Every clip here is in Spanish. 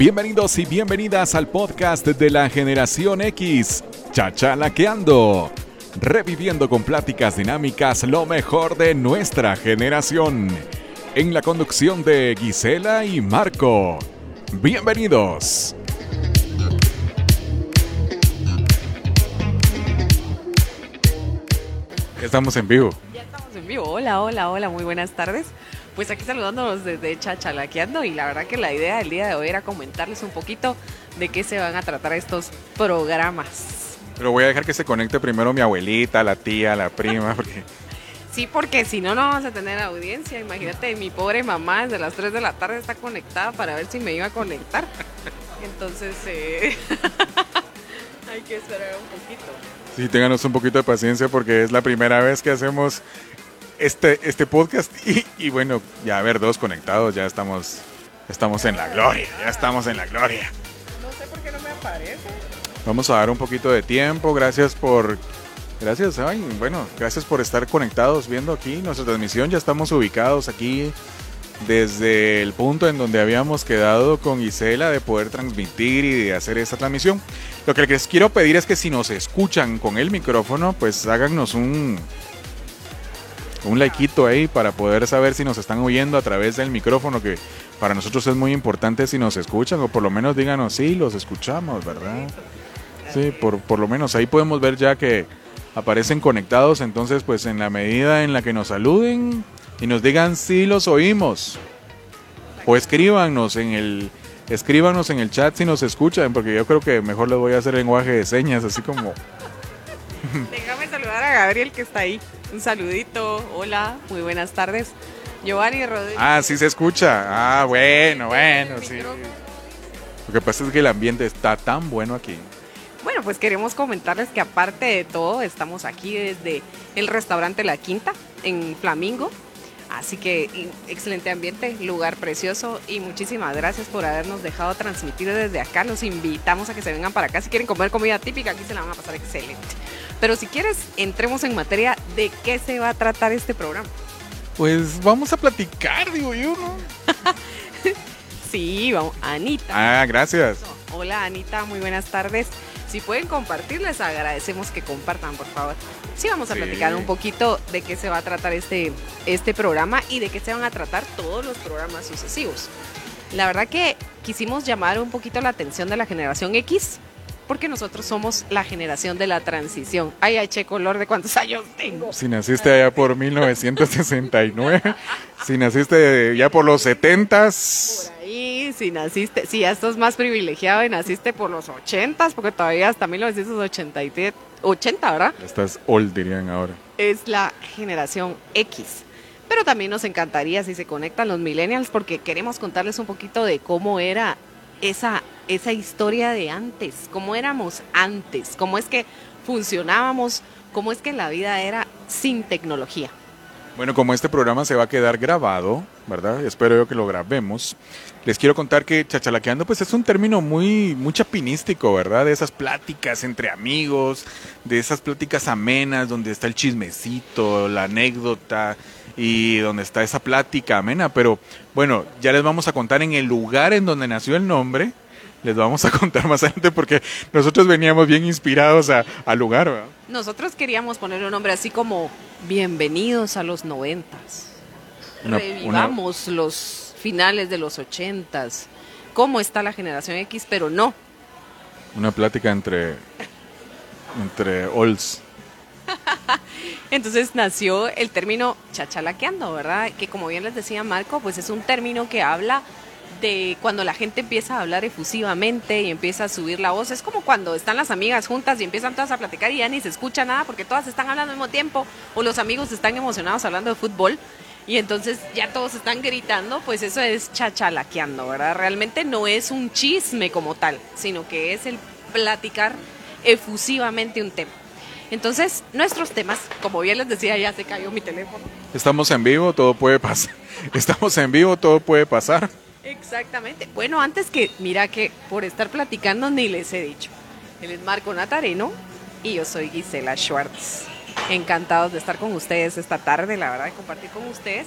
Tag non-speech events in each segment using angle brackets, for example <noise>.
Bienvenidos y bienvenidas al podcast de la generación X, Chachalaqueando, reviviendo con pláticas dinámicas lo mejor de nuestra generación, en la conducción de Gisela y Marco. Bienvenidos. Estamos en vivo. Ya estamos en vivo. Hola, hola, hola, muy buenas tardes. Pues aquí saludándonos desde Chachalaqueando y la verdad que la idea del día de hoy era comentarles un poquito de qué se van a tratar estos programas. Pero voy a dejar que se conecte primero mi abuelita, la tía, la prima, <laughs> porque... Sí, porque si no, no vamos a tener audiencia. Imagínate, mi pobre mamá desde las 3 de la tarde está conectada para ver si me iba a conectar. Entonces, eh, <laughs> hay que esperar un poquito. Sí, ténganos un poquito de paciencia porque es la primera vez que hacemos este, este podcast <laughs> y, y bueno, ya a ver, dos conectados, ya estamos, estamos en la gloria, ya estamos en la gloria. No sé por qué no me aparece. Vamos a dar un poquito de tiempo, gracias por... Gracias, ay, bueno, gracias por estar conectados viendo aquí nuestra transmisión. Ya estamos ubicados aquí desde el punto en donde habíamos quedado con Gisela de poder transmitir y de hacer esta transmisión. Lo que les quiero pedir es que si nos escuchan con el micrófono, pues háganos un, un likeito ahí para poder saber si nos están oyendo a través del micrófono, que para nosotros es muy importante si nos escuchan, o por lo menos díganos, sí, los escuchamos, ¿verdad? Sí, por, por lo menos ahí podemos ver ya que aparecen conectados, entonces pues en la medida en la que nos saluden y nos digan si los oímos, o escríbanos en el... Escríbanos en el chat si nos escuchan, porque yo creo que mejor les voy a hacer lenguaje de señas, así como... Saludar a Gabriel que está ahí. Un saludito. Hola, muy buenas tardes. Giovanni Rodríguez. Ah, sí se escucha. Ah, bueno, bueno, sí. Lo que pasa es que el ambiente está tan bueno aquí. Bueno, pues queremos comentarles que aparte de todo, estamos aquí desde el restaurante La Quinta en Flamingo. Así que excelente ambiente, lugar precioso y muchísimas gracias por habernos dejado transmitir desde acá. Los invitamos a que se vengan para acá. Si quieren comer comida típica, aquí se la van a pasar excelente. Pero si quieres, entremos en materia de qué se va a tratar este programa. Pues vamos a platicar, digo yo, ¿no? <laughs> Sí, vamos, Anita. Ah, gracias. Hola Anita, muy buenas tardes. Si pueden compartir, les agradecemos que compartan, por favor. Sí, vamos a Sí. platicar un poquito de qué se va a tratar este, este programa y de qué se van a tratar todos los programas sucesivos. La verdad que quisimos llamar un poquito la atención de la generación X, porque nosotros somos la generación de la transición. Ay, ay, che, color de cuántos años tengo. Si naciste allá por 1969, si naciste ya por los 70s, Por ahí, si naciste, si ya estás más privilegiado y naciste por los 80, porque todavía hasta 1987, 80, ¿verdad? estás old, dirían ahora. es la generación X. Pero también nos encantaría si se conectan los millennials porque queremos contarles un poquito de cómo era esa, esa historia de antes, cómo éramos antes, cómo es que funcionábamos, cómo es que la vida era sin tecnología. Bueno, como este programa se va a quedar grabado, ¿verdad? Espero yo que lo grabemos. Les quiero contar que chachalaqueando pues es un término muy, muy chapinístico, ¿verdad? De esas pláticas entre amigos, de esas pláticas amenas donde está el chismecito, la anécdota y donde está esa plática amena. Pero bueno, ya les vamos a contar en el lugar en donde nació el nombre. Les vamos a <laughs> contar más adelante porque nosotros veníamos bien inspirados a- al lugar, ¿verdad? Nosotros queríamos poner un nombre así como Bienvenidos a los noventas. Una- Revivamos los finales de los ochentas. ¿Cómo está la generación X? Pero no, Una plática entre, entre olds. <laughs> Entonces nació el término chachalaqueando, ¿verdad? Que como bien les decía Marco, pues es un término que habla de cuando la gente empieza a hablar efusivamente y empieza a subir la voz. Es como cuando están las amigas juntas y empiezan todas a platicar y ya ni se escucha nada porque todas están hablando al mismo tiempo o los amigos están emocionados hablando de fútbol y entonces ya todos están gritando, pues eso es chachalaqueando, ¿verdad? Realmente no es un chisme como tal, sino que es el platicar efusivamente un tema. Entonces, nuestros temas, como bien les decía, ya se cayó mi teléfono. Estamos en vivo, todo puede pasar. <laughs> Estamos en vivo, todo puede pasar. Exactamente. Bueno, antes que, mira que por estar platicando ni les he dicho. Él es Marco Natareno y yo soy Gisela Schwartz. Encantados de estar con ustedes esta tarde, la verdad, de compartir con ustedes.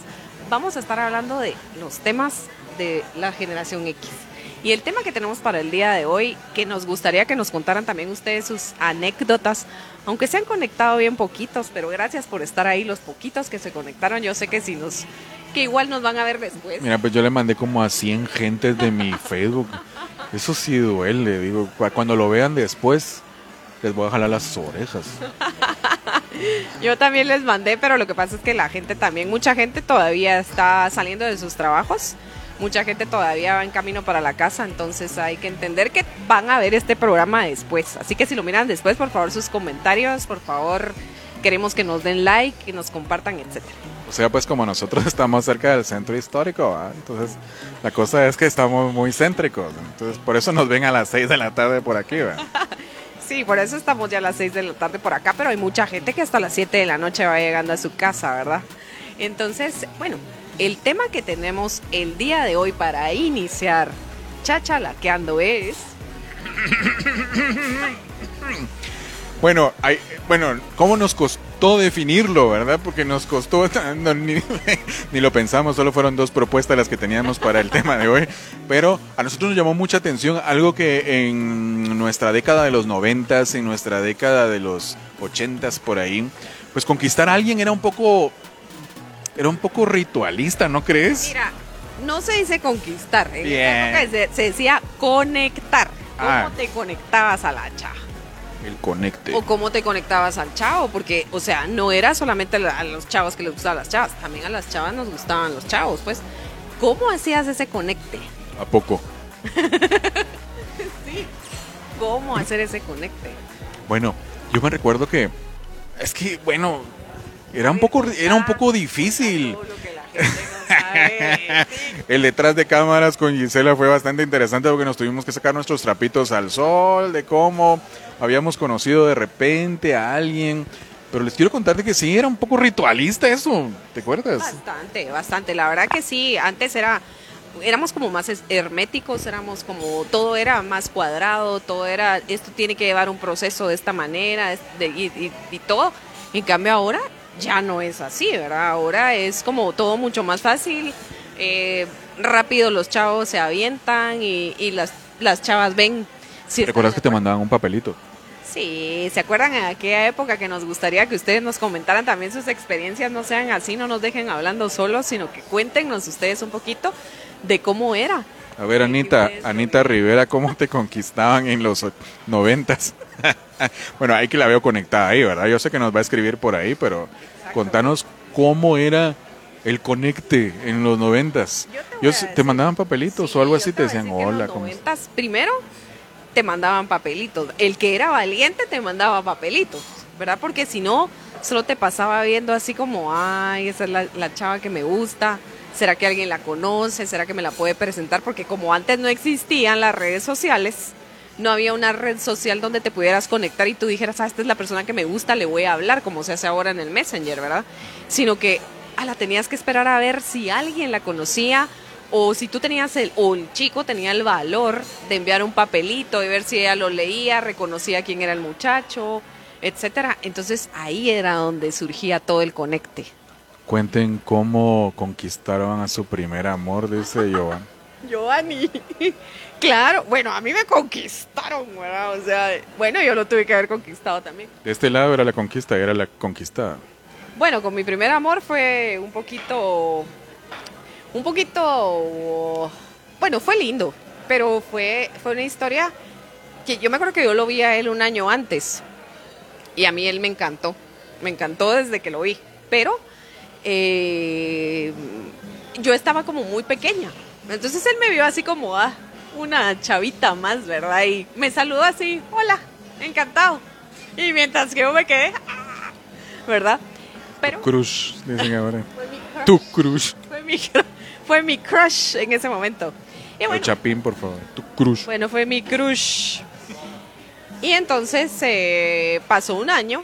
Vamos a estar hablando de los temas de la generación X. Y el tema que tenemos para el día de hoy, que nos gustaría que nos contaran también ustedes sus anécdotas, aunque se han conectado bien poquitos, pero gracias por estar ahí, los poquitos que se conectaron. Yo sé que si nos, que igual nos van a ver después. Mira, pues yo le mandé como a 100 gentes de mi <laughs> Facebook. Eso sí duele, digo, cuando lo vean después, les voy a jalar las orejas. <laughs> Yo también les mandé, pero lo que pasa es que la gente también, mucha gente todavía está saliendo de sus trabajos, mucha gente todavía va en camino para la casa, entonces hay que entender que van a ver este programa después. Así que si lo miran después, por favor sus comentarios, por favor queremos que nos den like, que nos compartan, etcétera. O sea, pues como nosotros estamos cerca del centro histórico, entonces la cosa es que estamos muy céntricos, entonces por eso nos ven a las 6 de la tarde por aquí. Sí, por eso estamos ya a las 6 de la tarde por acá, pero hay mucha gente que hasta las 7 de la noche va llegando a su casa, ¿verdad? Entonces, bueno, el tema que tenemos el día de hoy para iniciar chachalaqueando es... Bueno, hay, bueno, ¿cómo nos costó definirlo, verdad? Porque nos costó, <laughs> ni, ni, lo pensamos, solo fueron dos propuestas las que teníamos para el tema de hoy. Pero a nosotros nos llamó mucha atención algo que en nuestra década de los noventas, en nuestra década de los ochentas por ahí, pues conquistar a alguien era un poco, era un poco ritualista, ¿no crees? Mira, no se dice conquistar, ¿eh? se, decía conectar. ¿Cómo ah. te conectabas a la chava? El conecte. O cómo te conectabas al chavo, porque, o sea, no era solamente a los chavos que les gustaban las chavas, también a las chavas nos gustaban los chavos, pues. ¿Cómo hacías ese conecte? ¿A poco? <laughs> sí. ¿Cómo hacer ese conecte? Bueno, yo me recuerdo que es que, bueno, era un poco, era un poco difícil. <laughs> El detrás de cámaras con Gisela fue bastante interesante porque nos tuvimos que sacar nuestros trapitos al sol, de cómo habíamos conocido de repente a alguien. Pero les quiero contarte que sí, era un poco ritualista eso, ¿te acuerdas? Bastante, bastante. La verdad que sí, antes era éramos como más herméticos, éramos como, todo era más cuadrado, todo era, esto tiene que llevar un proceso de esta manera y, todo. En cambio ahora ya no es así, ¿verdad? Ahora es como todo mucho más fácil, eh, rápido los chavos se avientan y, y las, las chavas ven. Si ¿Recuerdas que te mandaban un papelito? Sí, ¿se acuerdan en aquella época que nos gustaría que ustedes nos comentaran también sus experiencias? No sean así, no nos dejen hablando solos, sino que cuéntenos ustedes un poquito de cómo era. A ver, Anita, Anita Rivera, ¿cómo te conquistaban en los noventas? <laughs> bueno, ahí que la veo conectada ahí, ¿verdad? Yo sé que nos va a escribir por ahí, pero contanos cómo era el conecte en los noventas. Yo te, mandaban papelitos o algo así, te decían hola. En los primero te mandaban papelitos. El que era valiente te mandaba papelitos, ¿verdad? Porque si no, solo te pasaba viendo así como, ay, esa es la, chava que me gusta. ¿Será que alguien la conoce? ¿Será que me la puede presentar? Porque como antes no existían las redes sociales, no había una red social donde te pudieras conectar y tú dijeras, ah, esta es la persona que me gusta, le voy a hablar, como se hace ahora en el Messenger, ¿verdad? Sino que ah, la tenías que esperar a ver si alguien la conocía o si tú tenías el, o el chico tenía el valor de enviar un papelito y ver si ella lo leía, reconocía quién era el muchacho, etcétera. Entonces ahí era donde surgía todo el conecte. Cuenten cómo conquistaron a su primer amor, dice Giovanni. <laughs> Giovanni. <laughs> Claro, bueno, a mí me conquistaron, ¿verdad? O sea, bueno, yo lo tuve que haber conquistado también. De este lado era la conquista, era la conquistada. Bueno, con mi primer amor fue un poquito un poquito, bueno, fue lindo, pero fue, fue una historia que yo me acuerdo que yo lo vi a él un año antes y a mí él me encantó, me encantó desde que lo vi, pero eh, yo estaba como muy pequeña, entonces él me vio así como ah, una chavita más, ¿verdad? Y me saludó así, hola, encantado. Y mientras que yo me quedé, ¿verdad? Pero... Cruz, dicen ahora. tu <laughs> cruz. Fue mi, fue mi crush en ese momento. Y Chapín, por favor, tu crush. Bueno, fue mi crush. Y entonces eh, pasó un año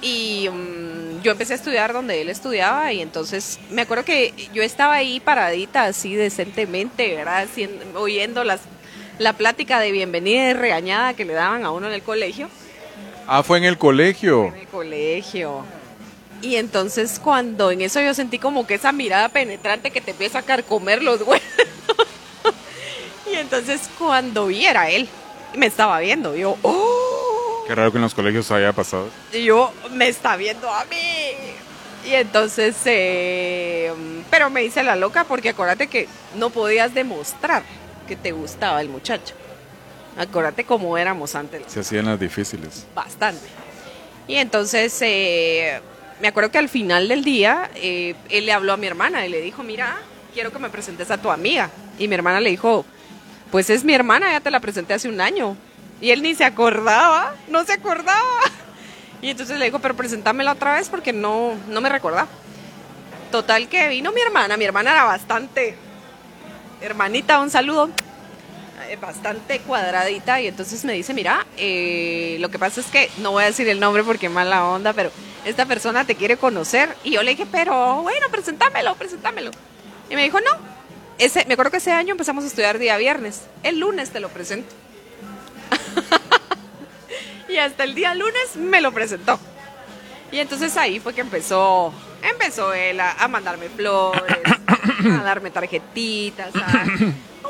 y mm, yo empecé a estudiar donde él estudiaba y entonces me acuerdo que yo estaba ahí paradita así decentemente, ¿verdad? oyendo las, la plática de bienvenida y regañada que le daban a uno en el colegio. Ah, fue en el colegio. en el colegio. Y entonces cuando en eso yo sentí como que esa mirada penetrante que te empieza a comer los huevos. <laughs> Y entonces cuando vi era él, me estaba viendo, yo, ¡oh! Qué raro que en los colegios haya pasado. Y yo, me está viendo a mí. Y entonces, eh, pero me hice la loca porque acuérdate que no podías demostrar que te gustaba el muchacho. Acuérdate cómo éramos antes. Se hacían las difíciles. Bastante. Y entonces, eh, me acuerdo que al final del día, eh, él le habló a mi hermana y le dijo, mira, quiero que me presentes a tu amiga. Y mi hermana le dijo, pues es mi hermana, ya te la presenté hace un año. Y él ni se acordaba, no se acordaba. Y entonces le dijo, pero presentámela otra vez porque no, no me recordaba. Total que vino mi hermana, mi hermana era bastante, hermanita, un saludo, bastante cuadradita y entonces me dice, mira, eh, lo que pasa es que no voy a decir el nombre porque mala onda, pero esta persona te quiere conocer. Y yo le dije, pero bueno, presentámelo, presentámelo. Y me dijo, no, ese, me acuerdo que ese año empezamos a estudiar día viernes, el lunes te lo presento. <laughs> y hasta el día lunes me lo presentó. Y entonces ahí fue que empezó, empezó él a, mandarme flores, a darme tarjetitas,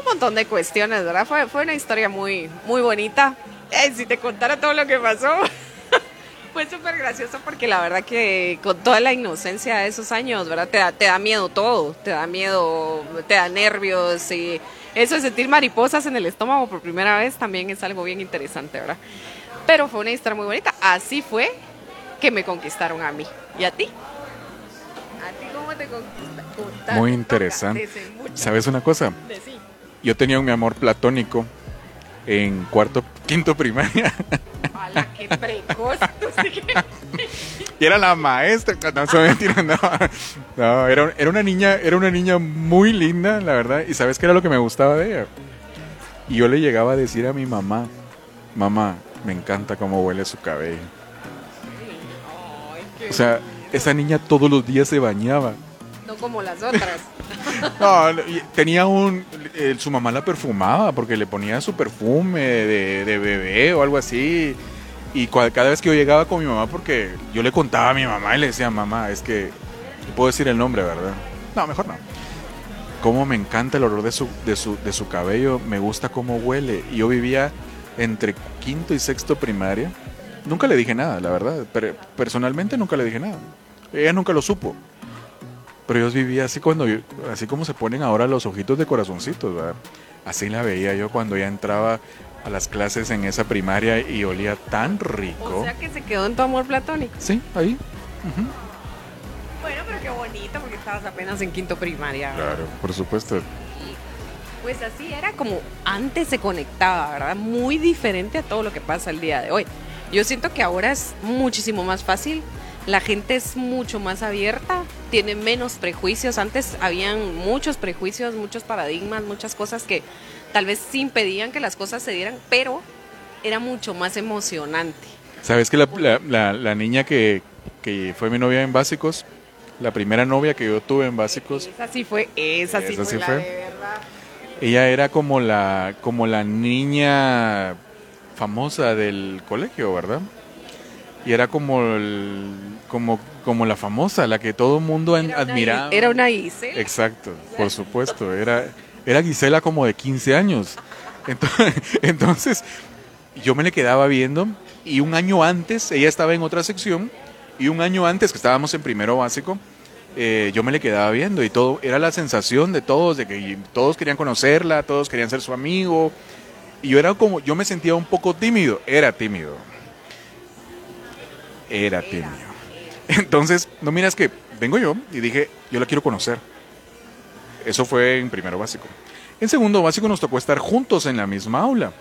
un montón de cuestiones, ¿verdad? Fue, fue una historia muy, muy bonita. si te contara todo lo que pasó, <laughs> fue súper gracioso porque la verdad que con toda la inocencia de esos años, ¿verdad? Te da, te da miedo todo, te da miedo, te da nervios y eso de sentir mariposas en el estómago por primera vez también es algo bien interesante, ¿verdad? Pero fue una historia muy bonita. Así fue que me conquistaron a mí. ¿Y a ti? ¿A ti cómo te conquistaron? Muy interesante. ¿Sabes una cosa? Yo tenía un mi amor platónico en cuarto, quinto primaria. ¡Hala, qué precoz! <laughs> y era la maestra. No, se mentira, no. no era, era, una niña, era una niña muy linda, la verdad. Y sabes qué era lo que me gustaba de ella. Y yo le llegaba a decir a mi mamá, mamá, me encanta cómo huele su cabello. o sea, esa niña todos los días se bañaba. No como las otras. <laughs> no, tenía un. su mamá la perfumaba porque le ponía su perfume de, bebé o algo así. Y cada vez que yo llegaba con mi mamá, porque yo le contaba a mi mamá y le decía, mamá, es que. Puedo decir el nombre, ¿verdad? No, mejor no. Cómo me encanta el olor de su, de su, de su cabello, me gusta cómo huele. Yo vivía entre quinto y sexto primaria. Nunca le dije nada, la verdad. Pero personalmente nunca le dije nada. Ella nunca lo supo. Pero yo vivía así cuando así como se ponen ahora los ojitos de corazoncitos, ¿verdad? Así la veía yo cuando ya entraba a las clases en esa primaria y olía tan rico. O sea que se quedó en tu amor platónico. Sí, ahí. Bueno, pero qué bonito porque estabas apenas en quinto primaria. Claro, por supuesto. Pues así era como antes se conectaba, ¿verdad? Muy diferente a todo lo que pasa el día de hoy. Yo siento que ahora es muchísimo más fácil, la gente es mucho más abierta, tiene menos prejuicios. Antes habían muchos prejuicios, muchos paradigmas, muchas cosas que tal vez impedían que las cosas se dieran, pero era mucho más emocionante. ¿Sabes que la, niña que, fue mi novia en básicos, la primera novia que yo tuve en básicos. Esa sí fue, esa sí fue, la de verdad. Ella era como la, como la niña famosa del colegio, ¿verdad? Y era como, como, como la famosa, la que todo el mundo admiraba. Era una Gisela. Exacto, por supuesto. Era, era Gisela como de 15 años. Entonces, <laughs> entonces, yo me le quedaba viendo y un año antes, ella estaba en otra sección, y un año antes que estábamos en primero básico, eh, yo me le quedaba viendo y todo, era la sensación de todos, de que todos querían conocerla, todos querían ser su amigo. Y yo era como, yo me sentía un poco tímido, era tímido. Era tímido. Entonces, no miras que vengo yo y dije, yo la quiero conocer. Eso fue en primero básico. En segundo básico nos tocó estar juntos en la misma aula.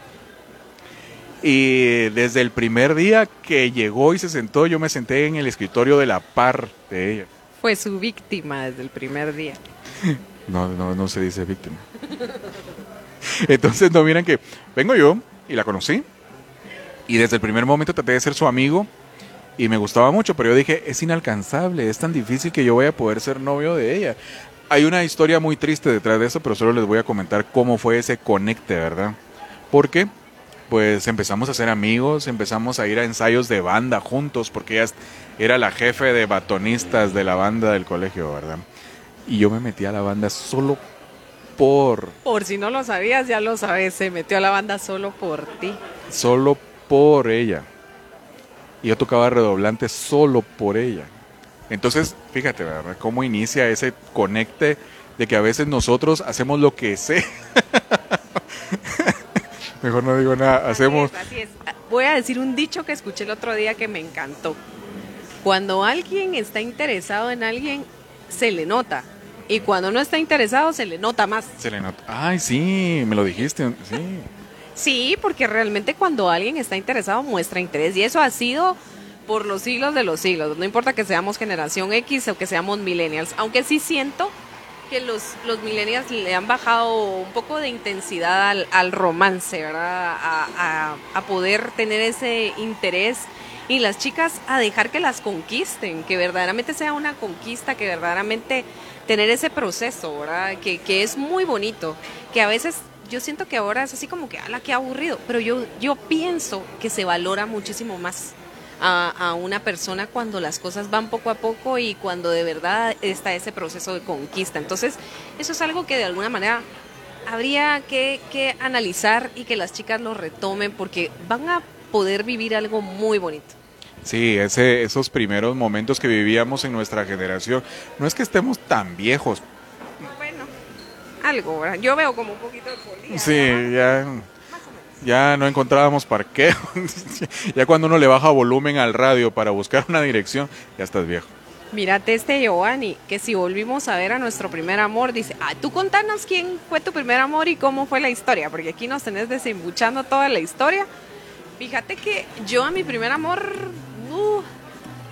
Y desde el primer día que llegó y se sentó, yo me senté en el escritorio de la par de ella fue su víctima desde el primer día. <laughs> No, no, no se dice víctima. Entonces, no miran que vengo yo y la conocí. Y desde el primer momento traté de ser su amigo y me gustaba mucho, pero yo dije, es inalcanzable, es tan difícil que yo voy a poder ser novio de ella. Hay una historia muy triste detrás de eso, pero solo les voy a comentar cómo fue ese conecte, ¿verdad? Porque pues empezamos a ser amigos, empezamos a ir a ensayos de banda juntos, porque ella era la jefe de batonistas de la banda del colegio, ¿verdad? Y yo me metí a la banda solo por. Por si no lo sabías, ya lo sabes, se metió a la banda solo por ti. Solo por ella. Y yo tocaba redoblante solo por ella. Entonces, fíjate, ¿verdad? Cómo inicia ese conecte de que a veces nosotros hacemos lo que sé. <laughs> Mejor no digo nada, hacemos... Así es, así es. Voy a decir un dicho que escuché el otro día que me encantó. Cuando alguien está interesado en alguien, se le nota. Y cuando no está interesado, se le nota más. Se le nota. Ay, sí, me lo dijiste. Sí. Sí, porque realmente cuando alguien está interesado muestra interés. Y eso ha sido por los siglos de los siglos. No importa que seamos generación X o que seamos millennials. Aunque sí siento que los, los millennials le han bajado un poco de intensidad al, al romance, ¿verdad? A, a, a poder tener ese interés y las chicas a dejar que las conquisten, que verdaderamente sea una conquista, que verdaderamente tener ese proceso, ¿verdad? Que, que es muy bonito, que a veces yo siento que ahora es así como que, ala, qué aburrido, pero yo, yo pienso que se valora muchísimo más a, una persona cuando las cosas van poco a poco y cuando de verdad está ese proceso de conquista. Entonces, eso es algo que de alguna manera habría que, que analizar y que las chicas lo retomen porque van a poder vivir algo muy bonito. Sí, ese, esos primeros momentos que vivíamos en nuestra generación. No es que estemos tan viejos. Algo, ¿verdad? Yo veo como un poquito de polilla. Sí, ya, ya no encontrábamos parqueo. <laughs> ya cuando uno le baja volumen al radio para buscar una dirección, ya estás viejo. Mírate este Giovanni, que si volvimos a ver a nuestro primer amor, dice, ah, tú contanos quién fue tu primer amor y cómo fue la historia, porque aquí nos tenés desembuchando toda la historia. Fíjate que yo a mi primer amor uh,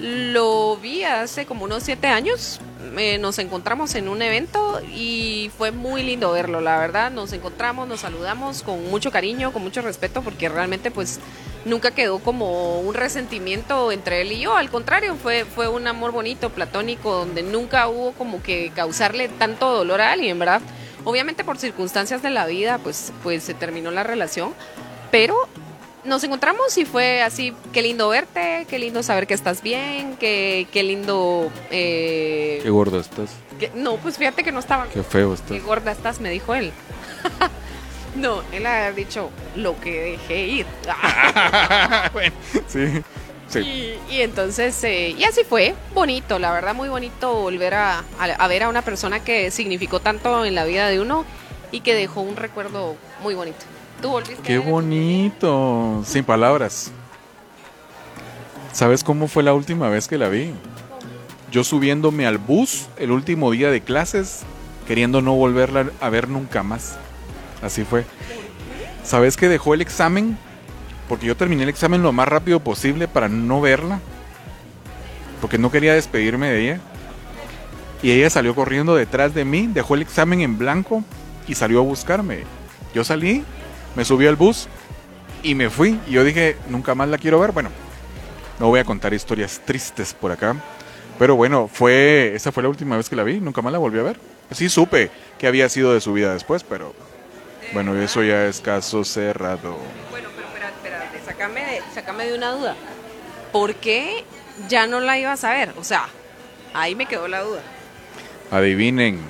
lo vi hace como unos siete años. Eh, nos encontramos en un evento y fue muy lindo verlo, la verdad. Nos encontramos, nos saludamos con mucho cariño, con mucho respeto, porque realmente pues nunca quedó como un resentimiento entre él y yo. Al contrario, fue, fue un amor bonito, platónico, donde nunca hubo como que causarle tanto dolor a alguien, ¿verdad? Obviamente por circunstancias de la vida pues, pues se terminó la relación, pero nos encontramos y fue así, qué lindo verte, qué lindo saber que estás bien, qué, qué lindo... Eh, qué gordo estás. Que, no, pues fíjate que no estaba... Qué feo estás. Qué gorda estás, me dijo él. <laughs> no, él había dicho lo que dejé ir. <laughs> <laughs> bueno, sí. Sí. Y, y, entonces, eh, y así fue, bonito, la verdad muy bonito volver a, a, a ver a una persona que significó tanto en la vida de uno y que dejó un recuerdo muy bonito. ¿Tú volviste Qué bonito, sin palabras. ¿Sabes cómo fue la última vez que la vi? Yo subiéndome al bus el último día de clases, queriendo no volverla a ver nunca más. Así fue. ¿Sabes que dejó el examen? Porque yo terminé el examen lo más rápido posible para no verla. Porque no quería despedirme de ella. Y ella salió corriendo detrás de mí, dejó el examen en blanco y salió a buscarme. Yo salí me subí al bus y me fui. Y yo dije, nunca más la quiero ver. Bueno, no voy a contar historias tristes por acá. Pero bueno, fue esa fue la última vez que la vi. Nunca más la volví a ver. Sí supe que había sido de su vida después, pero bueno, eso ya es caso cerrado. Bueno, pero espérate, espérate, sácame de, sácame de una duda. ¿Por qué ya no la ibas a ver? O sea, ahí me quedó la duda. Adivinen.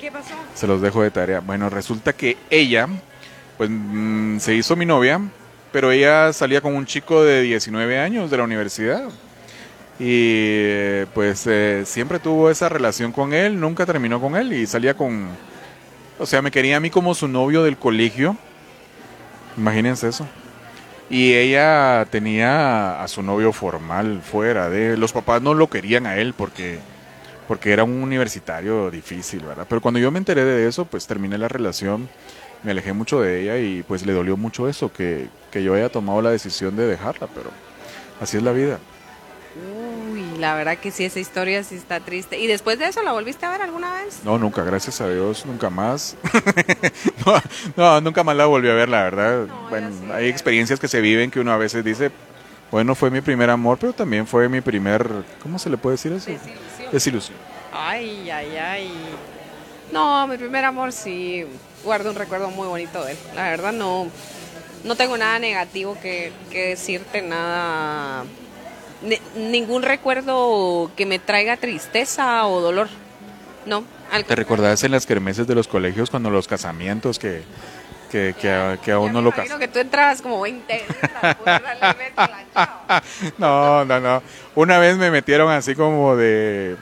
¿Qué pasó? Se los dejo de tarea. Bueno, resulta que ella pues mmm, se hizo mi novia, pero ella salía con un chico de 19 años de la universidad. Y pues eh, siempre tuvo esa relación con él, nunca terminó con él y salía con... O sea, me quería a mí como su novio del colegio. Imagínense eso. Y ella tenía a su novio formal fuera de... Los papás no lo querían a él porque, porque era un universitario difícil, ¿verdad? Pero cuando yo me enteré de eso, pues terminé la relación me alejé mucho de ella y pues le dolió mucho eso, que, que yo haya tomado la decisión de dejarla, pero así es la vida. Uy, la verdad que sí, esa historia sí está triste. ¿Y después de eso la volviste a ver alguna vez? No, nunca, gracias a Dios, nunca más. <laughs> no, no, nunca más la volví a ver, la verdad. No, bueno, sí, hay experiencias que se viven que uno a veces dice, bueno, fue mi primer amor, pero también fue mi primer, ¿cómo se le puede decir eso? Desilusión. Desilusión. Ay, ay, ay. No, mi primer amor sí, guardo un recuerdo muy bonito de él. La verdad no, no tengo nada negativo que, que decirte, nada, ni, ningún recuerdo que me traiga tristeza o dolor. No, Al ¿Te recordás en las kermeses de los colegios cuando los casamientos que, que, que, a, que a uno lo casaban? que tú entrabas como 20 veces a poder darle beso a la <laughs> chava. No, no, no. Una vez me metieron así como de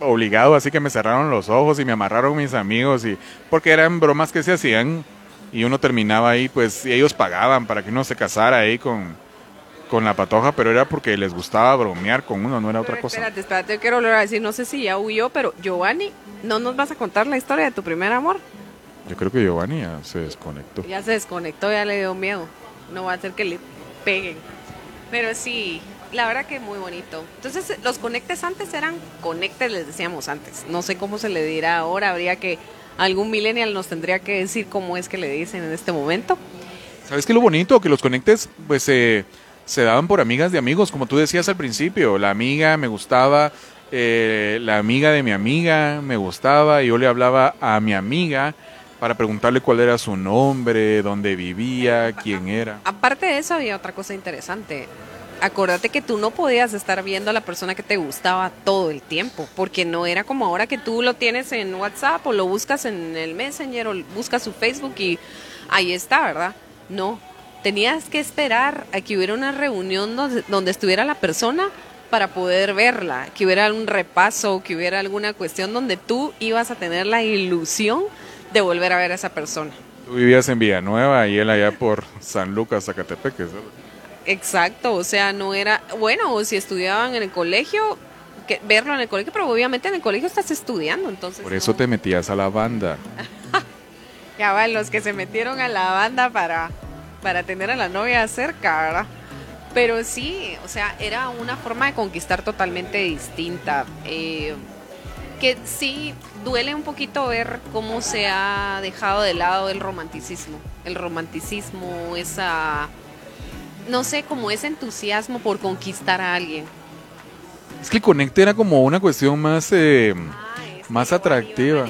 obligado, así que me cerraron los ojos y me amarraron mis amigos y porque eran bromas que se hacían y uno terminaba ahí, pues y ellos pagaban para que uno se casara ahí con, con la patoja, pero era porque les gustaba bromear con uno, no era otra Pero cosa. Espérate, espérate, yo quiero volver a decir, no sé si ya huyó, pero Giovanni, ¿no nos vas a contar la historia de tu primer amor? Yo creo que Giovanni ya se desconectó. Ya se desconectó, ya le dio miedo. No va a hacer que le peguen. Pero sí, la verdad que muy bonito. Entonces, los conectes antes eran conectes, les decíamos antes. No sé cómo se le dirá ahora, habría que algún millennial nos tendría que decir cómo es que le dicen en este momento. ¿Sabes qué lo bonito? Que los conectes, pues eh, se daban por amigas de amigos, como tú decías al principio. La amiga me gustaba, eh, la amiga de mi amiga me gustaba, y yo le hablaba a mi amiga para preguntarle cuál era su nombre, dónde vivía, quién era. Aparte de eso, había otra cosa interesante. Acordate que tú no podías estar viendo a la persona que te gustaba todo el tiempo, porque no era como ahora que tú lo tienes en WhatsApp o lo buscas en el Messenger o buscas su Facebook y ahí está, ¿verdad? No, tenías que esperar a que hubiera una reunión donde, donde estuviera la persona para poder verla, que hubiera un repaso, que hubiera alguna cuestión donde tú ibas a tener la ilusión de volver a ver a esa persona. Tú vivías en Villanueva y él allá por San Lucas, Zacatepeque. ¿sabes? Exacto, o sea, no era, bueno, o si estudiaban en el colegio, que, verlo en el colegio, pero obviamente en el colegio estás estudiando, entonces. Por eso no. te metías a la banda. <laughs> Ya van los que se metieron a la banda para, para tener a la novia cerca, ¿verdad? Pero sí, o sea, era una forma de conquistar totalmente distinta. eh, que sí duele un poquito ver cómo se ha dejado de lado el romanticismo. El romanticismo, esa. No sé, como ese entusiasmo por conquistar a alguien. Es que el conecte era como una cuestión más... eh, Más atractiva.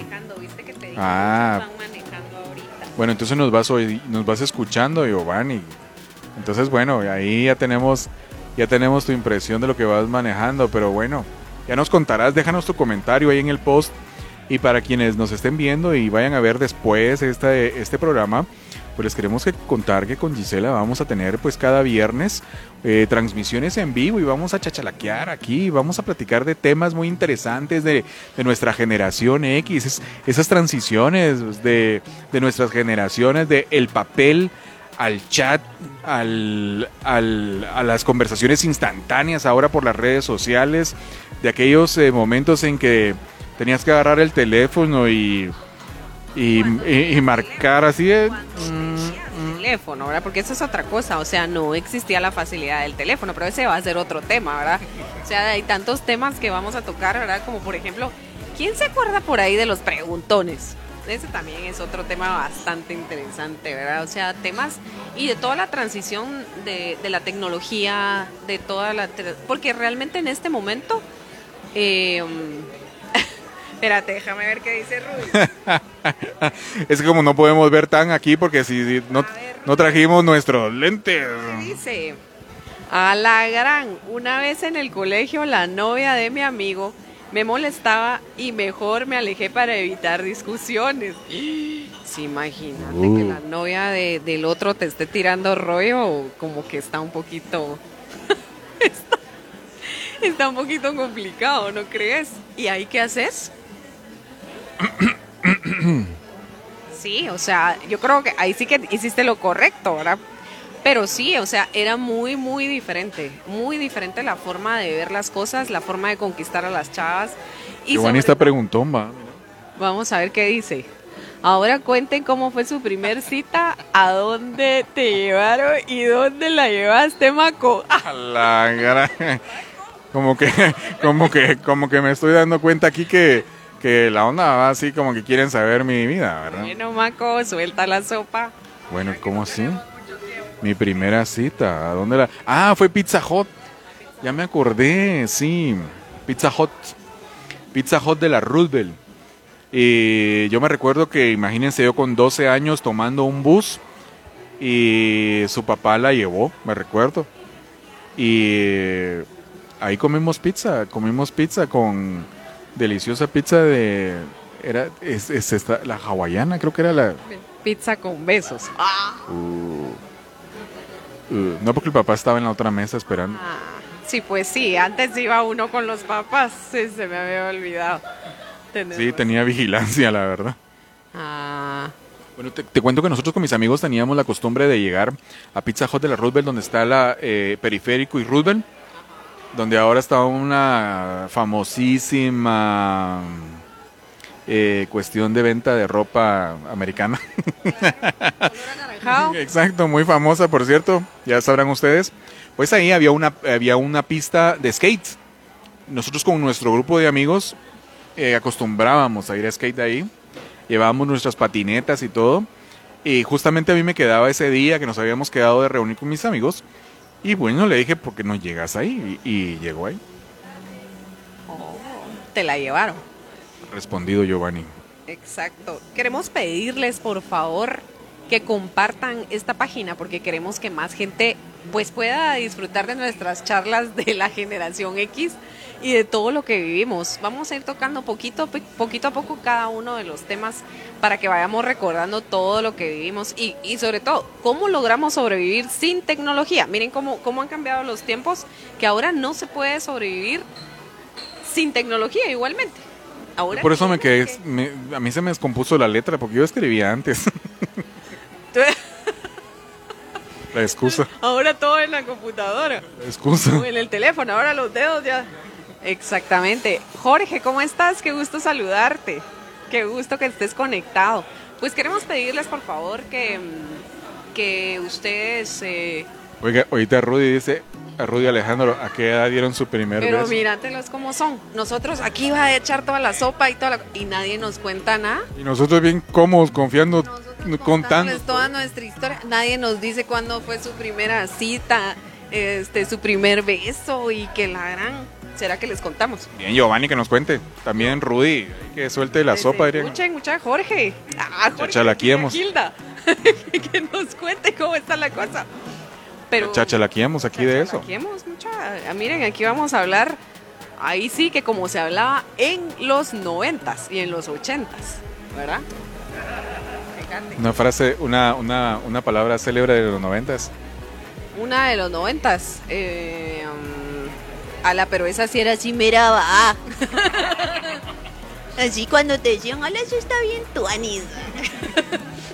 Ah. Ah. manejando ahorita. Bueno, entonces nos vas oí- nos vas escuchando, Giovanni. Entonces, bueno, ahí ya tenemos ya tenemos tu impresión de lo que vas manejando, pero bueno, ya nos contarás, déjanos tu comentario ahí en el post y para quienes nos estén viendo y vayan a ver después este, este programa, pues les queremos que contar que con Gisela vamos a tener pues cada viernes eh, transmisiones en vivo y vamos a chachalaquear aquí, vamos a platicar de temas muy interesantes de, nuestra generación X, es- esas transiciones de, de nuestras generaciones, de el papel al chat, al, al- a las conversaciones instantáneas ahora por las redes sociales, de aquellos eh, momentos en que tenías que agarrar el teléfono y, y, y- y marcar así. eh, el teléfono, ¿verdad? Porque eso es otra cosa, o sea, no existía la facilidad del teléfono, pero ese va a ser otro tema, ¿verdad? O sea, hay tantos temas que vamos a tocar, ¿verdad? Como por ejemplo, ¿quién se acuerda por ahí de los preguntones? Ese también es otro tema bastante interesante, ¿verdad? O sea, temas y de toda la transición de, de la tecnología, de toda la... Porque realmente en este momento... eh, espérate, déjame ver qué dice Ruby. <laughs> Es que como no podemos ver tan aquí porque si, si no, no trajimos nuestros lentes. Dice, a la gran, una vez en el colegio la novia de mi amigo me molestaba y mejor me alejé para evitar discusiones. <gasps> Sí, imagínate Uh. que la novia de- del otro te esté tirando rollo, como que está un poquito... <laughs> está, está un poquito complicado, ¿no crees? ¿Y ahí qué haces? <coughs> Sí, o sea, yo creo que ahí sí que hiciste lo correcto, ¿verdad? Pero sí, o sea, era muy, muy diferente, muy diferente la forma de ver las cosas, la forma de conquistar a las chavas. Y Giovanni sobre está preguntón, va. Vamos a ver qué dice. Ahora cuenten cómo fue su primer cita, a dónde te llevaron y dónde la llevaste, Maco. A la gran. <laughs> Como que, como que, como que me estoy dando cuenta aquí que, que la onda va así como que quieren saber mi vida, ¿verdad? bueno, Maco, suelta la sopa. Bueno, ¿cómo así? Mi primera cita, ¿a dónde la? Ah, fue Pizza Hut. Ya me acordé, sí. Pizza Hut. Pizza Hut de la Roosevelt. Y yo me recuerdo que, imagínense, yo con 12 años tomando un bus y su papá la llevó, me recuerdo. Y ahí comimos pizza, comimos pizza con deliciosa pizza de Era, es, es esta, la hawaiana, creo que era la... Pizza con besos. Uh, uh, no, porque el papá estaba en la otra mesa esperando. Ah, sí, pues sí, antes iba uno con los papás, sí, se me había olvidado. Sí, tenía vigilancia, la verdad. Ah, Bueno, te, te cuento que nosotros con mis amigos teníamos la costumbre de llegar a Pizza Hut de la Roosevelt, donde está la eh, Periférico y Roosevelt, donde ahora está una famosísima eh, cuestión de venta de ropa americana. Exacto, muy famosa, por cierto, ya sabrán ustedes. Pues ahí había una, había una pista de skate. Nosotros con nuestro grupo de amigos eh, acostumbrábamos a ir a skate ahí. Llevábamos nuestras patinetas y todo. Y justamente a mí me quedaba ese día que nos habíamos quedado de reunir con mis amigos. Y bueno, le dije, ¿por qué no llegas ahí? Y, y llegó ahí. Te la llevaron. Respondido Giovanni. Exacto. Queremos pedirles, por favor, que compartan esta página porque queremos que más gente pues pueda disfrutar de nuestras charlas de la generación X y de todo lo que vivimos. Vamos a ir tocando poquito, poquito a poco cada uno de los temas para que vayamos recordando todo lo que vivimos y, y sobre todo cómo logramos sobrevivir sin tecnología. Miren cómo, cómo han cambiado los tiempos, que ahora no se puede sobrevivir sin tecnología igualmente. Ahora Por eso me quedé, me- a mí se me descompuso la letra porque yo escribía antes. <laughs> la excusa, Ahora todo en la computadora la excusa. o en el teléfono, ahora los dedos ya. Exactamente. Jorge, ¿cómo estás? Qué gusto saludarte. Qué gusto que estés conectado. Pues queremos pedirles, por favor, que, mm, que ustedes... eh, Oiga, ahorita Rudy dice, a Rudy Alejandro, ¿a qué edad dieron su primer pero beso? míratelos como son. Nosotros aquí va a echar toda la sopa y toda la- y nadie nos cuenta nada. Y nosotros bien cómodos, confiando, Nosotros contando. toda nuestra historia. Nadie nos dice cuándo fue su primera cita, este, su primer beso y que la gran. ¿Será que les contamos? Bien, Giovanni, que nos cuente. También Rudy, que suelte la Desde- sopa, dirían. Escuchen, mucha Jorge. Ah, Jorge. Chachalaquiemos. Hilda. <laughs> que nos cuente cómo está la cosa. Pero. Chachalaquiemos aquí de eso. Mucha. Ah, Miren, aquí vamos a hablar. Ahí sí que como se hablaba en los noventas y en los ochentas, ¿verdad? Una frase, una, una, una palabra célebre de los noventas. Una de los noventas. Eh, ala, pero esa sí era así, mera va. así cuando te decían, ala, eso está bien tuanis.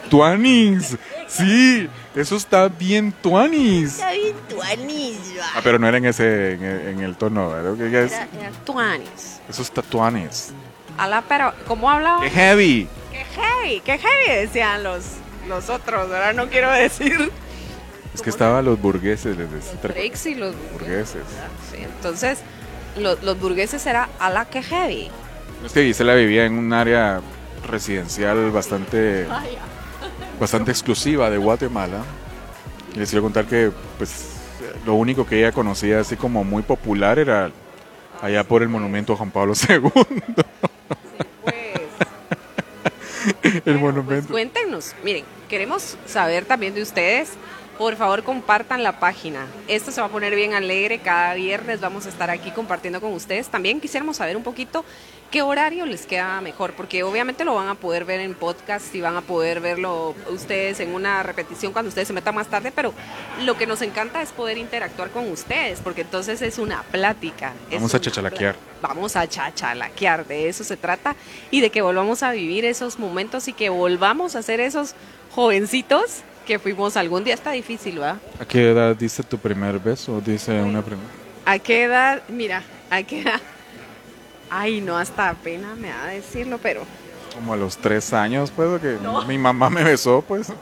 ¡Tuanis! Sí, eso está bien tuanis. Está bien tuanis. va". Ah, pero no era en ese, en el, en el tono, ¿verdad? Es- Era, era tuanis. eso está tuanis. Ala, pero ¿cómo hablaba? ¡Qué heavy! ¡Qué heavy! ¡Qué heavy! Decían los, los otros, ¿verdad? No quiero decir. Es que estaban los burgueses, les decía. Breaks y los Burgueses. Sí, entonces, lo- los burgueses era ala, qué heavy. Es que Gisela vivía en un área residencial bastante, bastante exclusiva de Guatemala. Y les quiero contar que pues lo único que ella conocía así como muy popular era allá por el monumento a Juan Pablo <laughs> II. Pues, <laughs> el Pues monumento. cuéntenos, miren, queremos saber también de ustedes. Por favor, compartan la página. Esto se va a poner bien alegre. Cada viernes vamos a estar aquí compartiendo con ustedes. También quisiéramos saber un poquito qué horario les queda mejor, porque obviamente lo van a poder ver en podcast y van a poder verlo ustedes en una repetición cuando ustedes se metan más tarde, pero lo que nos encanta es poder interactuar con ustedes, porque entonces es una plática. Vamos a chachalaquear. Vamos a chachalaquear, de eso se trata, y de que volvamos a vivir esos momentos y que volvamos a ser esos jovencitos que fuimos algún día. Está difícil, ¿verdad? ¿A qué edad dice tu primer beso? Dice una pregunta. ¿A qué edad? Mira, ¿a qué edad? Ay, no, hasta pena me da decirlo, pero Como a los tres años, pues, que No. mi mamá me besó, pues. <laughs>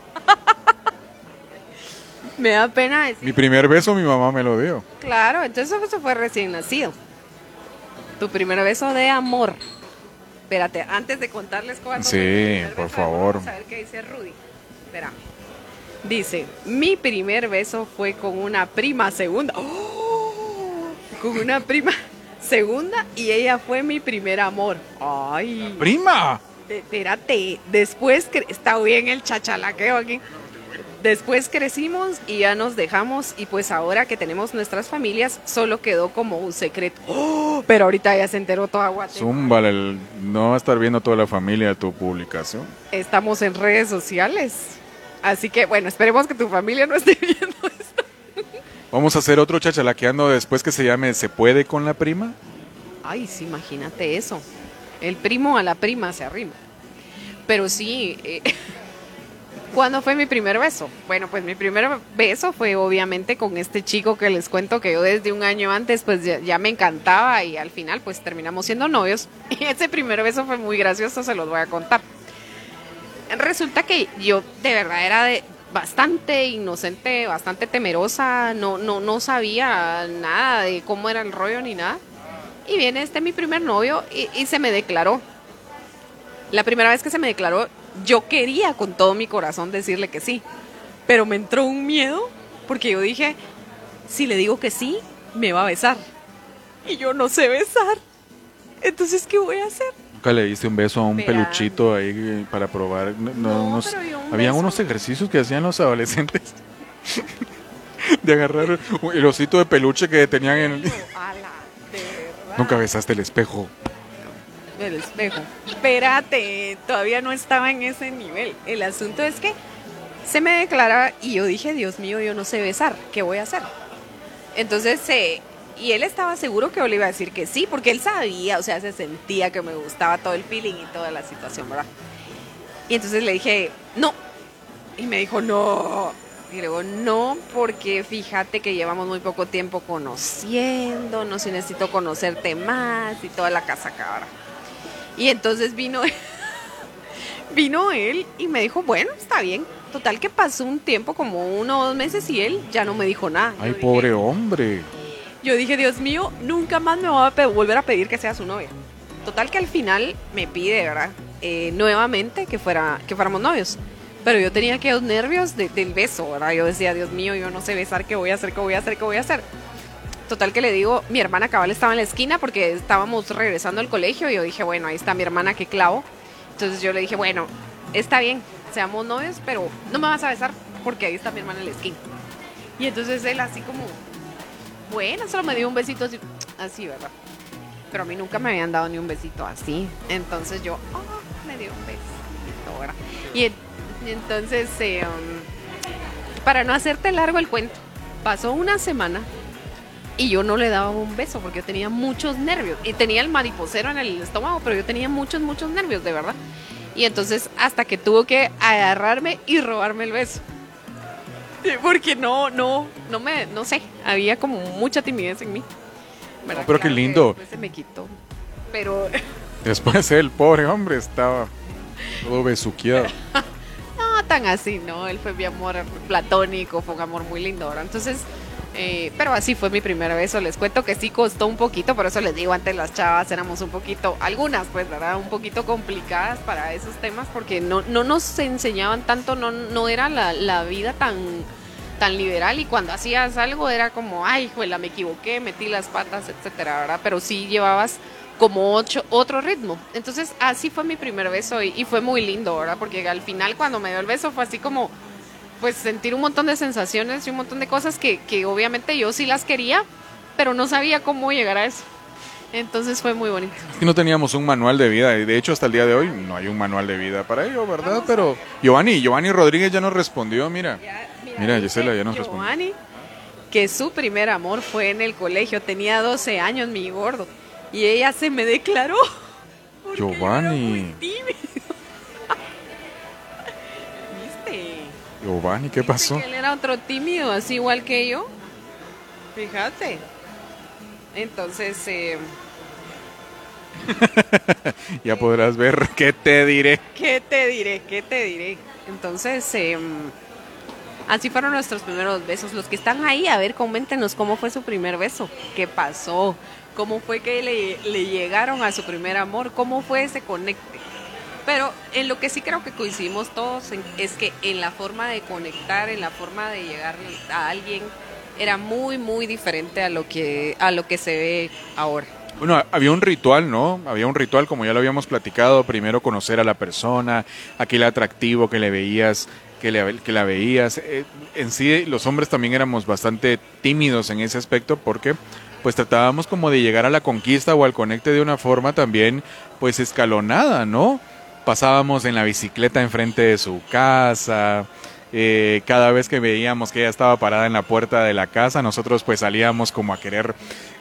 me da pena decir. Mi primer beso mi mamá me lo dio. Claro, entonces eso fue recién nacido. Tu primer beso de amor. Espérate, antes de contarles cuál Sí, por favor. Vamos a ver qué dice Rudy. Espera. Dice, mi primer beso fue con una prima segunda. ¡Oh! Con una prima segunda y ella fue mi primer amor. Ay. ¡Prima! De- Espérate, después que está bien el chachalaqueo aquí. Después crecimos y ya nos dejamos y pues ahora que tenemos nuestras familias solo quedó como un secreto. ¡Oh! Pero ahorita ya se enteró toda Guatemala. Zúmbale, el- no va a estar viendo toda la familia tu publicación. Estamos en redes sociales. Así que bueno, esperemos que tu familia no esté <laughs> viendo esto. Vamos a hacer otro chachalaqueando después que se llame ¿Se puede con la prima? Ay, sí, imagínate eso. El primo a la prima se arrima. Pero sí, eh, <laughs> ¿cuándo fue mi primer beso? Bueno, pues mi primer beso fue obviamente con este chico que les cuento que yo desde un año antes pues ya, ya me encantaba y al final pues terminamos siendo novios. <laughs> Y ese primer beso fue muy gracioso, se los voy a contar. Resulta que yo de verdad era bastante inocente, bastante temerosa, no, no, no sabía nada de cómo era el rollo ni nada. Y viene este mi primer novio y se me declaró. La primera vez que se me declaró, yo quería con todo mi corazón decirle que sí. Pero me entró un miedo porque yo dije, si le digo que sí, me va a besar. Y yo no sé besar. Entonces, ¿qué voy a hacer? Nunca le diste un beso a un peluchito ahí eh, para probar. No, no, No, unos- un habían beso. unos ejercicios que hacían los adolescentes <laughs> de agarrar el osito de peluche que tenían en el... <laughs> Ala. Nunca besaste el espejo. El espejo. Espérate, todavía no estaba en ese nivel. El asunto es que se me declara y yo dije, Dios mío, yo no sé besar, ¿qué voy a hacer? Entonces, eh, y él estaba seguro que yo le iba a decir que sí, porque él sabía, o sea, se sentía que me gustaba todo el feeling y toda la situación, ¿verdad? Y entonces le dije, no. Y me dijo, no. Y luego, no, porque fíjate que llevamos muy poco tiempo conociéndonos y necesito conocerte más y toda la casa cabra. Y entonces vino, <laughs> vino él y me dijo, bueno, está bien. Total que pasó un tiempo, como uno o dos meses, y él ya no me dijo nada. Yo Ay, dije- pobre hombre. Yo dije, Dios mío, nunca más me va a volver a pedir que sea su novia. Total que al final me pide, ¿verdad? Eh, nuevamente que, fuera, que fuéramos novios. Pero yo tenía aquellos nervios de- del beso, ¿verdad? Yo decía, Dios mío, yo no sé besar, ¿qué voy a hacer? ¿Qué voy a hacer? ¿Qué voy a hacer? Total que le digo, mi hermana cabal estaba en la esquina porque estábamos regresando al colegio y yo dije, bueno, ahí está mi hermana que clavo. Entonces yo le dije, bueno, está bien, seamos novios, pero no me vas a besar porque ahí está mi hermana en la esquina. Y entonces él así como, bueno, solo me dio un besito así, así, ¿verdad? Pero a mí nunca me habían dado ni un besito así. Entonces yo, oh, me dio un besito, ¿verdad? Y, en- y entonces, eh, um, para no hacerte largo el cuento, pasó una semana y yo no le daba un beso porque yo tenía muchos nervios. Y tenía el mariposero en el estómago, pero yo tenía muchos, muchos nervios, de verdad. Y entonces hasta que tuvo que agarrarme y robarme el beso. <laughs> Porque no, no, no me, no sé, había como mucha timidez en mí. ¿Verdad? No, pero qué Claro que lindo. después se me quitó. Pero <laughs> Después el pobre hombre estaba todo besuqueado. <laughs> no tan así, ¿no? Él fue mi amor platónico, fue un amor muy lindo, ¿verdad? Entonces, eh, pero así fue mi primer beso. Les cuento que sí costó un poquito, por eso les digo, antes las chavas éramos un poquito, algunas pues, ¿verdad? Un poquito complicadas para esos temas porque no, no nos enseñaban tanto, no, no era la, la vida tan tan liberal y cuando hacías algo era como, ay, juela, me equivoqué, metí las patas, etcétera, ¿verdad? Pero sí llevabas como ocho, otro ritmo. Entonces, así fue mi primer beso y, y fue muy lindo, ¿verdad? Porque al final cuando me dio el beso fue así como, pues sentir un montón de sensaciones y un montón de cosas que, que obviamente yo sí las quería, pero no sabía cómo llegar a eso. Entonces fue muy bonito. Que no teníamos un manual de vida y de hecho hasta el día de hoy no hay un manual de vida para ello, ¿verdad? Pero Giovanni, Giovanni Rodríguez ya nos respondió, mira. Mira, dice Gisela ya nos respondió. Giovanni, que su primer amor fue en el colegio, tenía 12 años mi gordo, y ella se me declaró. <laughs> porque yo era Giovanni. muy Giovanni, ¿qué ¿Viste pasó? que él era otro tímido, así igual que yo. Fíjate. Entonces, eh, <laughs> Ya podrás ver qué te diré. ¿qué te diré? ¿Qué te diré? Entonces, eh, así fueron nuestros primeros besos. Los que están ahí, a ver, coméntenos cómo fue su primer beso. ¿Qué pasó? ¿Cómo fue que le, le llegaron a su primer amor? ¿Cómo fue ese conecte? Pero en lo que sí creo que coincidimos todos en- es que en la forma de conectar, en la forma de llegar a alguien, era muy, muy diferente a lo que, a lo que se ve ahora. Bueno, había un ritual, ¿no? Había un ritual, como ya lo habíamos platicado, primero conocer a la persona, aquel atractivo que le veías que, le- que la veías. Eh, en sí, los hombres también éramos bastante tímidos en ese aspecto porque pues tratábamos como de llegar a la conquista o al conecte de una forma también pues escalonada, ¿no? pasábamos en la bicicleta enfrente de su casa. Eh, cada vez que veíamos que ella estaba parada en la puerta de la casa, nosotros pues salíamos como a querer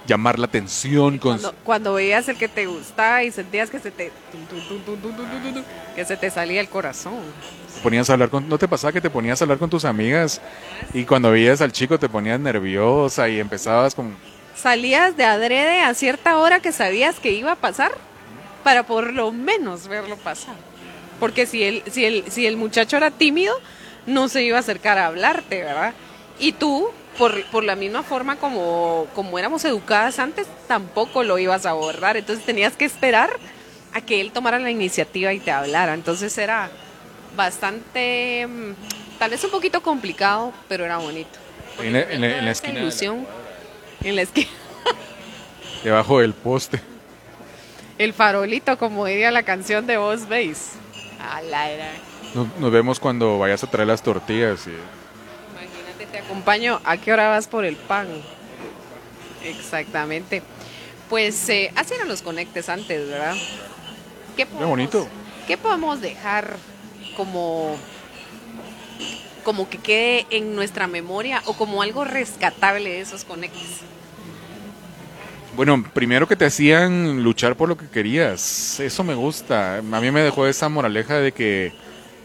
llamar la atención. Cuando, veías el que te gustaba y sentías que se te que se te salía el corazón. Ponías a hablar con, ¿No te pasaba que te ponías a hablar con tus amigas y cuando veías al chico te ponías nerviosa y empezabas con... ¿Salías de adrede a cierta hora que sabías que iba a pasar? Para por lo menos verlo pasar. Porque si el, si el, si el muchacho era tímido, no se iba a acercar a hablarte, ¿verdad? Y tú, por, por la misma forma como, como éramos educadas antes, tampoco lo ibas a abordar. Entonces tenías que esperar a que él tomara la iniciativa y te hablara. Entonces era bastante, mm, tal vez un poquito complicado, pero era bonito. En la, en la- en la Esa esquina, de la- ilusión. En la esquina. debajo del poste. El farolito, como diría la canción de. A la era. Nos, nos vemos cuando vayas a traer las tortillas. Y, Imagínate, te acompaño. ¿A qué hora vas por el pan? Exactamente. Pues eh, así eran los conectes antes, ¿verdad? ¿Qué podemos- bonito. ¿Qué podemos dejar como, como que quede en nuestra memoria o como algo rescatable de esos conectes? Bueno, primero que te hacían luchar por lo que querías. Eso me gusta. A mí me dejó esa moraleja de que,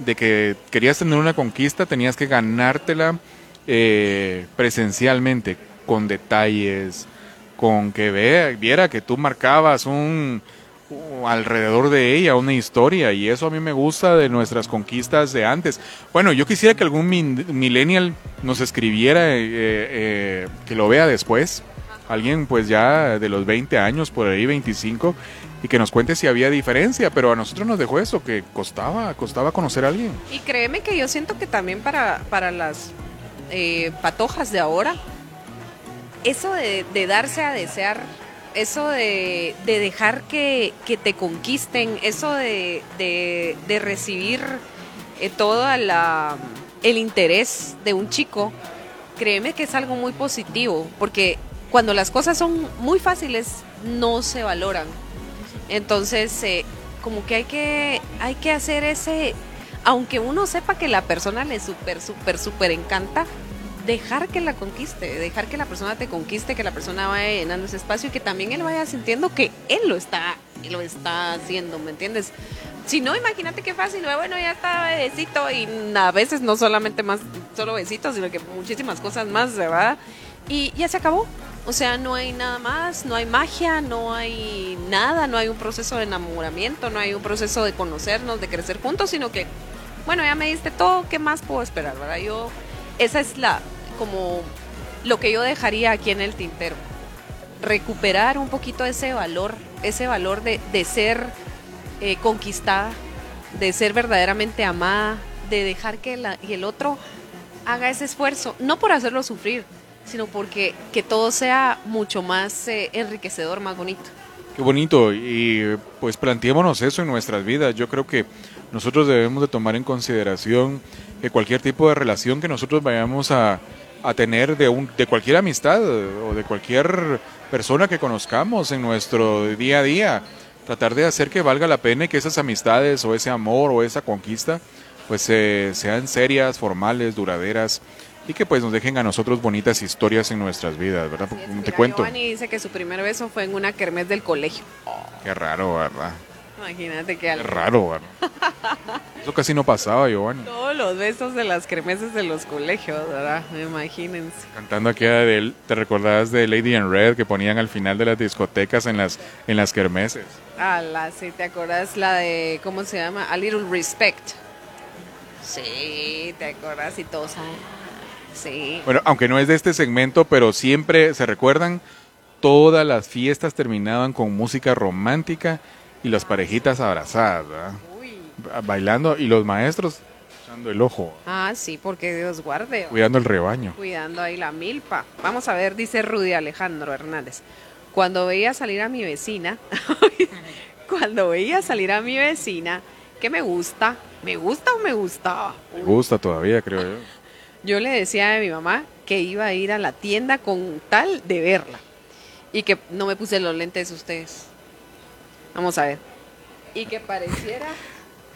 de que querías tener una conquista, tenías que ganártela eh, presencialmente, con detalles, con que vea, viera que tú marcabas un alrededor de ella una historia y eso a mí me gusta de nuestras conquistas de antes. Bueno, yo quisiera que algún millennial nos escribiera, eh, eh, que lo vea después, alguien pues ya de los 20 años, por ahí 25, y que nos cuente si había diferencia, pero a nosotros nos dejó eso, que costaba, costaba conocer a alguien. Y créeme que yo siento que también para, para las eh, patojas de ahora, eso de, darse a desear, eso de, de dejar que, que te conquisten, eso de, de- recibir eh, todo el interés de un chico, créeme que es algo muy positivo, porque cuando las cosas son muy fáciles, no se valoran. Entonces, eh, como que hay que, hay que hacer ese, aunque uno sepa que la persona le súper, súper, súper encanta, dejar que la conquiste, dejar que la persona te conquiste, que la persona vaya llenando ese espacio y que también él vaya sintiendo que él lo está, lo está haciendo, ¿me entiendes? Si no, imagínate qué fácil, bueno, ya está besito y a veces no solamente más, solo besitos, sino que muchísimas cosas más, ¿verdad? Y ya se acabó. O sea, no hay nada más, no hay magia, no hay nada, no hay un proceso de enamoramiento, no hay un proceso de conocernos, de crecer juntos, sino que, bueno, ya me diste todo, ¿qué más puedo esperar, verdad? Yo, esa es la, como, lo que yo dejaría aquí en el tintero. Recuperar un poquito ese valor, ese valor de, de ser eh, conquistada, de ser verdaderamente amada, de dejar que la- y el otro haga ese esfuerzo, no por hacerlo sufrir, sino porque que todo sea mucho más eh, enriquecedor, más bonito. Qué bonito y pues planteémonos eso en nuestras vidas. Yo creo que nosotros debemos de tomar en consideración que cualquier tipo de relación que nosotros vayamos a, a tener de, un, de cualquier amistad o de cualquier persona que conozcamos en nuestro día a día, tratar de hacer que valga la pena y que esas amistades o ese amor o esa conquista pues eh, sean serias, formales, duraderas y que pues nos dejen a nosotros bonitas historias en nuestras vidas, ¿verdad? Como te Mira, cuento, Giovanni dice que su primer beso fue en una kermés del colegio. qué raro, ¿verdad? Imagínate que Qué algo. raro, ¿verdad? <laughs> Eso casi no pasaba, Giovanni. Todos los besos de las kermeses de los colegios, ¿verdad? Imagínense. Cantando aquella de él, ¿te recordabas de Lady in Red que ponían al final de las discotecas en las, en las kermeses? Ala, sí, ¿te acuerdas la de, ¿cómo se llama? A Little Respect. Sí, ¿te acuerdas? Y todos, ah, sí. Bueno, aunque no es de este segmento, pero siempre se recuerdan, todas las fiestas terminaban con música romántica y las parejitas abrazadas, ¿verdad? Uy. Ba- Bailando y los maestros echando el ojo, Ah, sí, porque Dios guarde. cuidando el rebaño. Cuidando ahí la milpa. Vamos a ver, dice Rudy Alejandro Hernández. Cuando veía salir a mi vecina, <laughs> cuando veía salir a mi vecina, que me gusta, ¿Me gusta o me gustaba? Me gusta todavía, creo yo. Yo le decía a mi mamá que iba a ir a la tienda con tal de verla. Y que no me puse los lentes ustedes. Vamos a ver. Y que pareciera...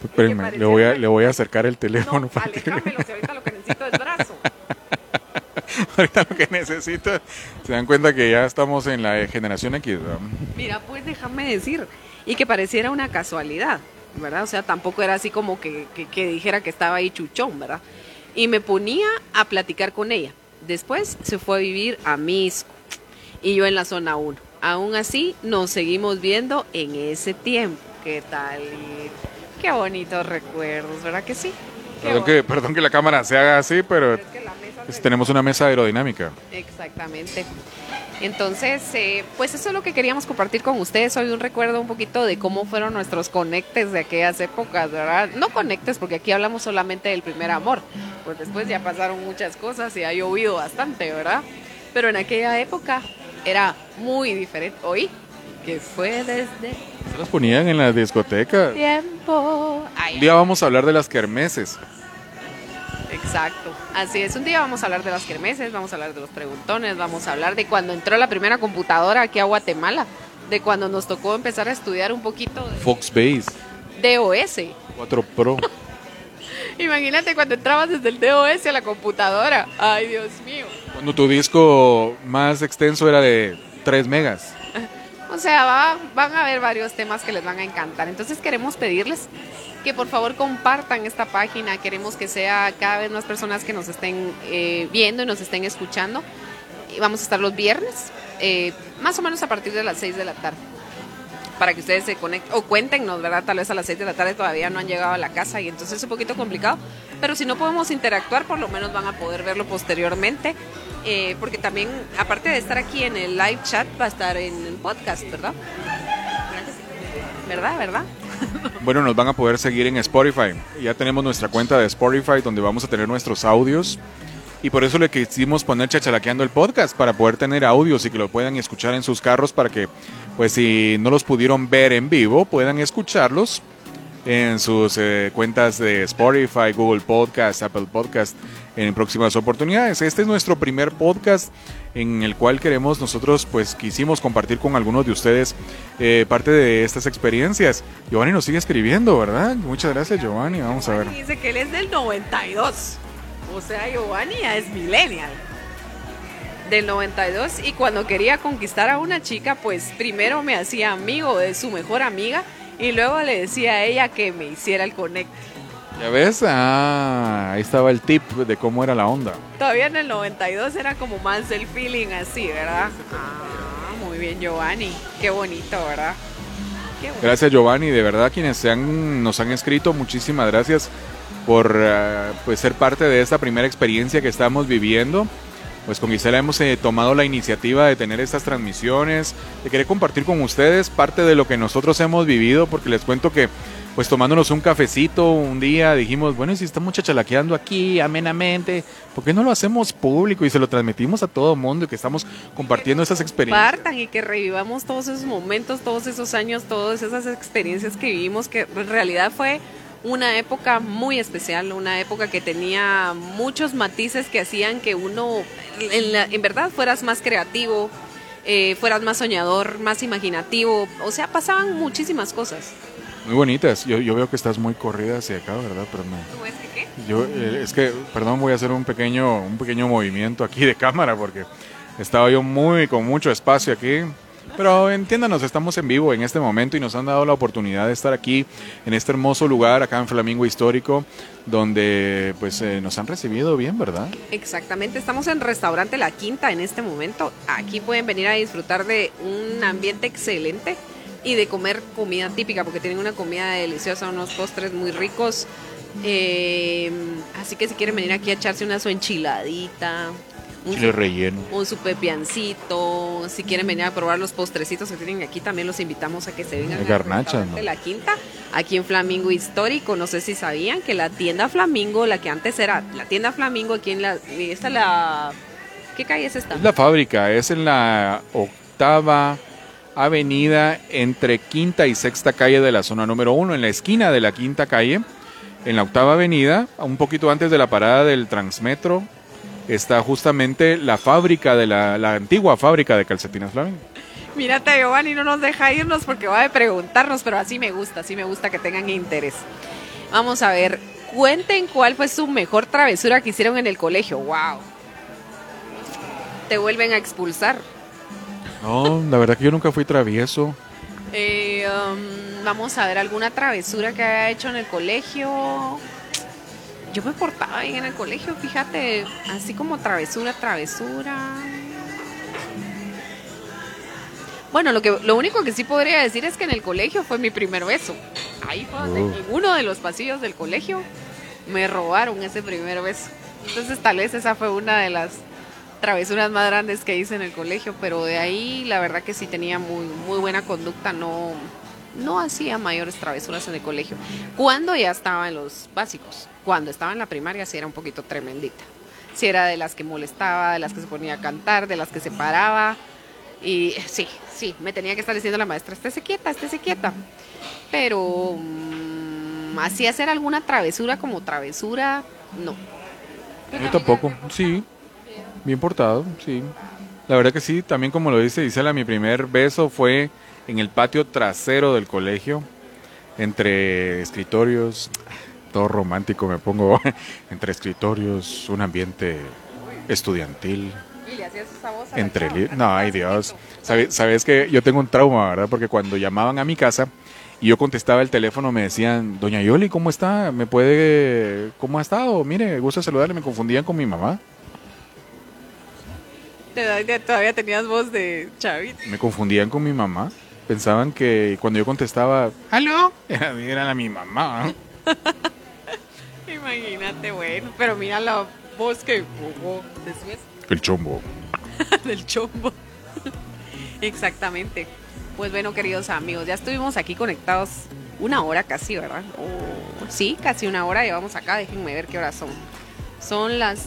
Espérenme, le voy, a, le voy a acercar el teléfono. No, para que- aléjamelo, si <laughs> ahorita lo que necesito es brazo. <laughs> ahorita lo que necesito. Se dan cuenta que ya estamos en la generación X. Mira, pues déjame decir. Y que pareciera una casualidad, ¿verdad? O sea, tampoco era así como que, que- que dijera que estaba ahí chuchón, ¿verdad? Y me ponía a platicar con ella. Después se fue a vivir a Misco y yo en la zona 1. Aún así, nos seguimos viendo en ese tiempo. ¿Qué tal? Qué bonitos recuerdos, ¿verdad que sí? Perdón que, perdón que la cámara se haga así, pero Es que la mesa se- tenemos una mesa aerodinámica. Exactamente. Entonces, eh, pues eso es lo que queríamos compartir con ustedes. Hoy un recuerdo un poquito de cómo fueron nuestros conectes de aquellas épocas, ¿verdad? No conectes, porque aquí hablamos solamente del primer amor. Pues después ya pasaron muchas cosas y ha llovido bastante, ¿verdad? Pero en aquella época era muy diferente. Hoy, que fue desde Se las ponían en las discotecas. tiempo. Ay, Un día vamos a hablar de las kermeses. Exacto, así es. Un día vamos a hablar de las kermeses, vamos a hablar de los preguntones, vamos a hablar de cuando entró la primera computadora aquí a Guatemala, de cuando nos tocó empezar a estudiar un poquito Fox Base, de DOS. 4 Pro. <laughs> Imagínate cuando entrabas desde el DOS a la computadora. Ay, Dios mío. Cuando tu disco más extenso era de 3 megas. <laughs> O sea, va- van a haber varios temas que les van a encantar. Entonces queremos pedirles que por favor compartan esta página. Queremos que sea cada vez más personas que nos estén eh, viendo y nos estén escuchando. Y vamos a estar los viernes, eh, más o menos a partir de las 6 de la tarde. Para que ustedes se conecten, o cuéntenos, ¿verdad? Tal vez a las 6 de la tarde todavía no han llegado a la casa y entonces es un poquito complicado. Pero si no podemos interactuar, por lo menos van a poder verlo posteriormente. eh, porque también, aparte de estar aquí en el live chat, va a estar en el podcast, ¿verdad? ¿Verdad? ¿Verdad? <laughs> Bueno, nos van a poder seguir en Spotify. Ya tenemos nuestra cuenta de Spotify donde vamos a tener nuestros audios. Y por eso le quisimos poner chachalaqueando el podcast, para poder tener audios y que lo puedan escuchar en sus carros, para que, pues si no los pudieron ver en vivo, puedan escucharlos en sus eh, cuentas de Spotify, Google Podcast, Apple Podcast en próximas oportunidades. Este es nuestro primer podcast en el cual queremos nosotros, pues quisimos compartir con algunos de ustedes eh, parte de estas experiencias. Giovanni nos sigue escribiendo, ¿verdad? Muchas gracias Giovanni, vamos a ver. Dice que él es del 92. O sea, Giovanni ya es millennial. Del 92 y cuando quería conquistar a una chica, pues primero me hacía amigo de su mejor amiga y luego le decía a ella que me hiciera el connect. ¿Ya ves? Ah, ahí estaba el tip de cómo era la onda. Todavía en el 92 era como más el feeling así, ¿verdad? Ah, muy bien Giovanni. Qué bonito, ¿verdad? Qué bonito. Gracias Giovanni, de verdad quienes se han, nos han escrito, muchísimas gracias por eh, pues, ser parte de esta primera experiencia que estamos viviendo. Pues con Gisela hemos eh, tomado la iniciativa de tener estas transmisiones, de querer compartir con ustedes parte de lo que nosotros hemos vivido, porque les cuento que pues tomándonos un cafecito un día dijimos, bueno, y si estamos chachalaqueando aquí amenamente, ¿por qué no lo hacemos público y se lo transmitimos a todo mundo y que estamos compartiendo esas experiencias? compartan y que revivamos todos esos momentos, todos esos años, todas esas experiencias que vivimos, que en realidad fue una época muy especial, una época que tenía muchos matices que hacían que uno, en, la- en verdad, fueras más creativo, eh, fueras más soñador, más imaginativo, o sea, pasaban muchísimas cosas. Muy bonitas. Yo, yo veo que estás muy corrida hacia acá, ¿verdad? Pero no. ¿Tú es que qué? Yo, eh, es que, perdón, voy a hacer un pequeño, un pequeño movimiento aquí de cámara porque estaba yo muy, con mucho espacio aquí. Pero entiéndanos, estamos en vivo en este momento y nos han dado la oportunidad de estar aquí en este hermoso lugar, acá en Flamingo Histórico, donde pues eh, nos han recibido bien, ¿verdad? Exactamente, estamos en Restaurante La Quinta en este momento. Aquí pueden venir a disfrutar de un ambiente excelente y de comer comida típica, porque tienen una comida deliciosa, unos postres muy ricos. Eh, así que si quieren venir aquí a echarse una su enchiladita, un, Chile relleno. un su pepiancito, si quieren venir a probar los postrecitos que tienen aquí, también los invitamos a que se vengan De garnacha, ¿no? La Quinta, aquí en Flamingo Histórico. No sé si sabían que la tienda Flamingo, la que antes era la tienda Flamingo, aquí en la. Esta es la. ¿Qué calle es esta? Es la fábrica, es en la octava avenida entre quinta y sexta calle de la zona número uno, en la esquina de la quinta calle. en la octava avenida, un poquito antes de la parada del Transmetro, está justamente la fábrica de la, la antigua fábrica de calcetinas Flamingo. Mírate, Giovanni no nos deja irnos porque va a preguntarnos, pero así me gusta, así me gusta que tengan interés. Vamos a ver, cuenten cuál fue su mejor travesura que hicieron en el colegio. ¡Wow! Te vuelven a expulsar. No, la verdad que yo nunca fui travieso. Eh, um, vamos a ver alguna travesura que haya hecho en el colegio. Yo me portaba bien en el colegio, fíjate, así como travesura, travesura. Bueno, lo, que, lo único que sí podría decir es que en el colegio fue mi primer beso. Ahí fue donde Oh. en uno de los pasillos del colegio me robaron ese primer beso. Entonces tal vez esa fue una de las travesuras más grandes que hice en el colegio, pero de ahí la verdad que sí tenía muy, muy buena conducta, no, no hacía mayores travesuras en el colegio. Cuando ya estaba en los básicos, cuando estaba en la primaria sí era un poquito tremendita. Sí era de las que molestaba, de las que se ponía a cantar, de las que se paraba. Y sí, sí, me tenía que estar diciendo la maestra, estése quieta, estése quieta. Pero mm, así hacer alguna travesura como travesura, no. Yo tampoco, sí. Bien portado, sí. La verdad que sí, también como lo dice Isela, mi primer beso fue en el patio trasero del colegio, entre escritorios, todo romántico me pongo, <laughs> entre escritorios, un ambiente estudiantil, la entre... así No, ay. Dios. ¿Sabes, sabes que yo tengo un trauma, ¿verdad? Porque cuando llamaban a mi casa y yo contestaba el teléfono, me decían, Doña Yoli, ¿cómo está? ¿Me puede... ¿Cómo ha estado? Mire, gusta saludarle. Me confundían con mi mamá. Te- Todavía tenías voz de chavito. Me confundían con mi mamá. Pensaban que cuando yo contestaba, ¿aló? <laughs> Era, era mi mamá. <laughs> Imagínate, bueno. Pero mira la voz que jugó después El chombo. <laughs> del chombo. Exactamente. Pues bueno, queridos amigos, ya estuvimos aquí conectados una hora casi, ¿verdad? O- sí, casi una hora llevamos acá. Déjenme ver qué horas son. Son las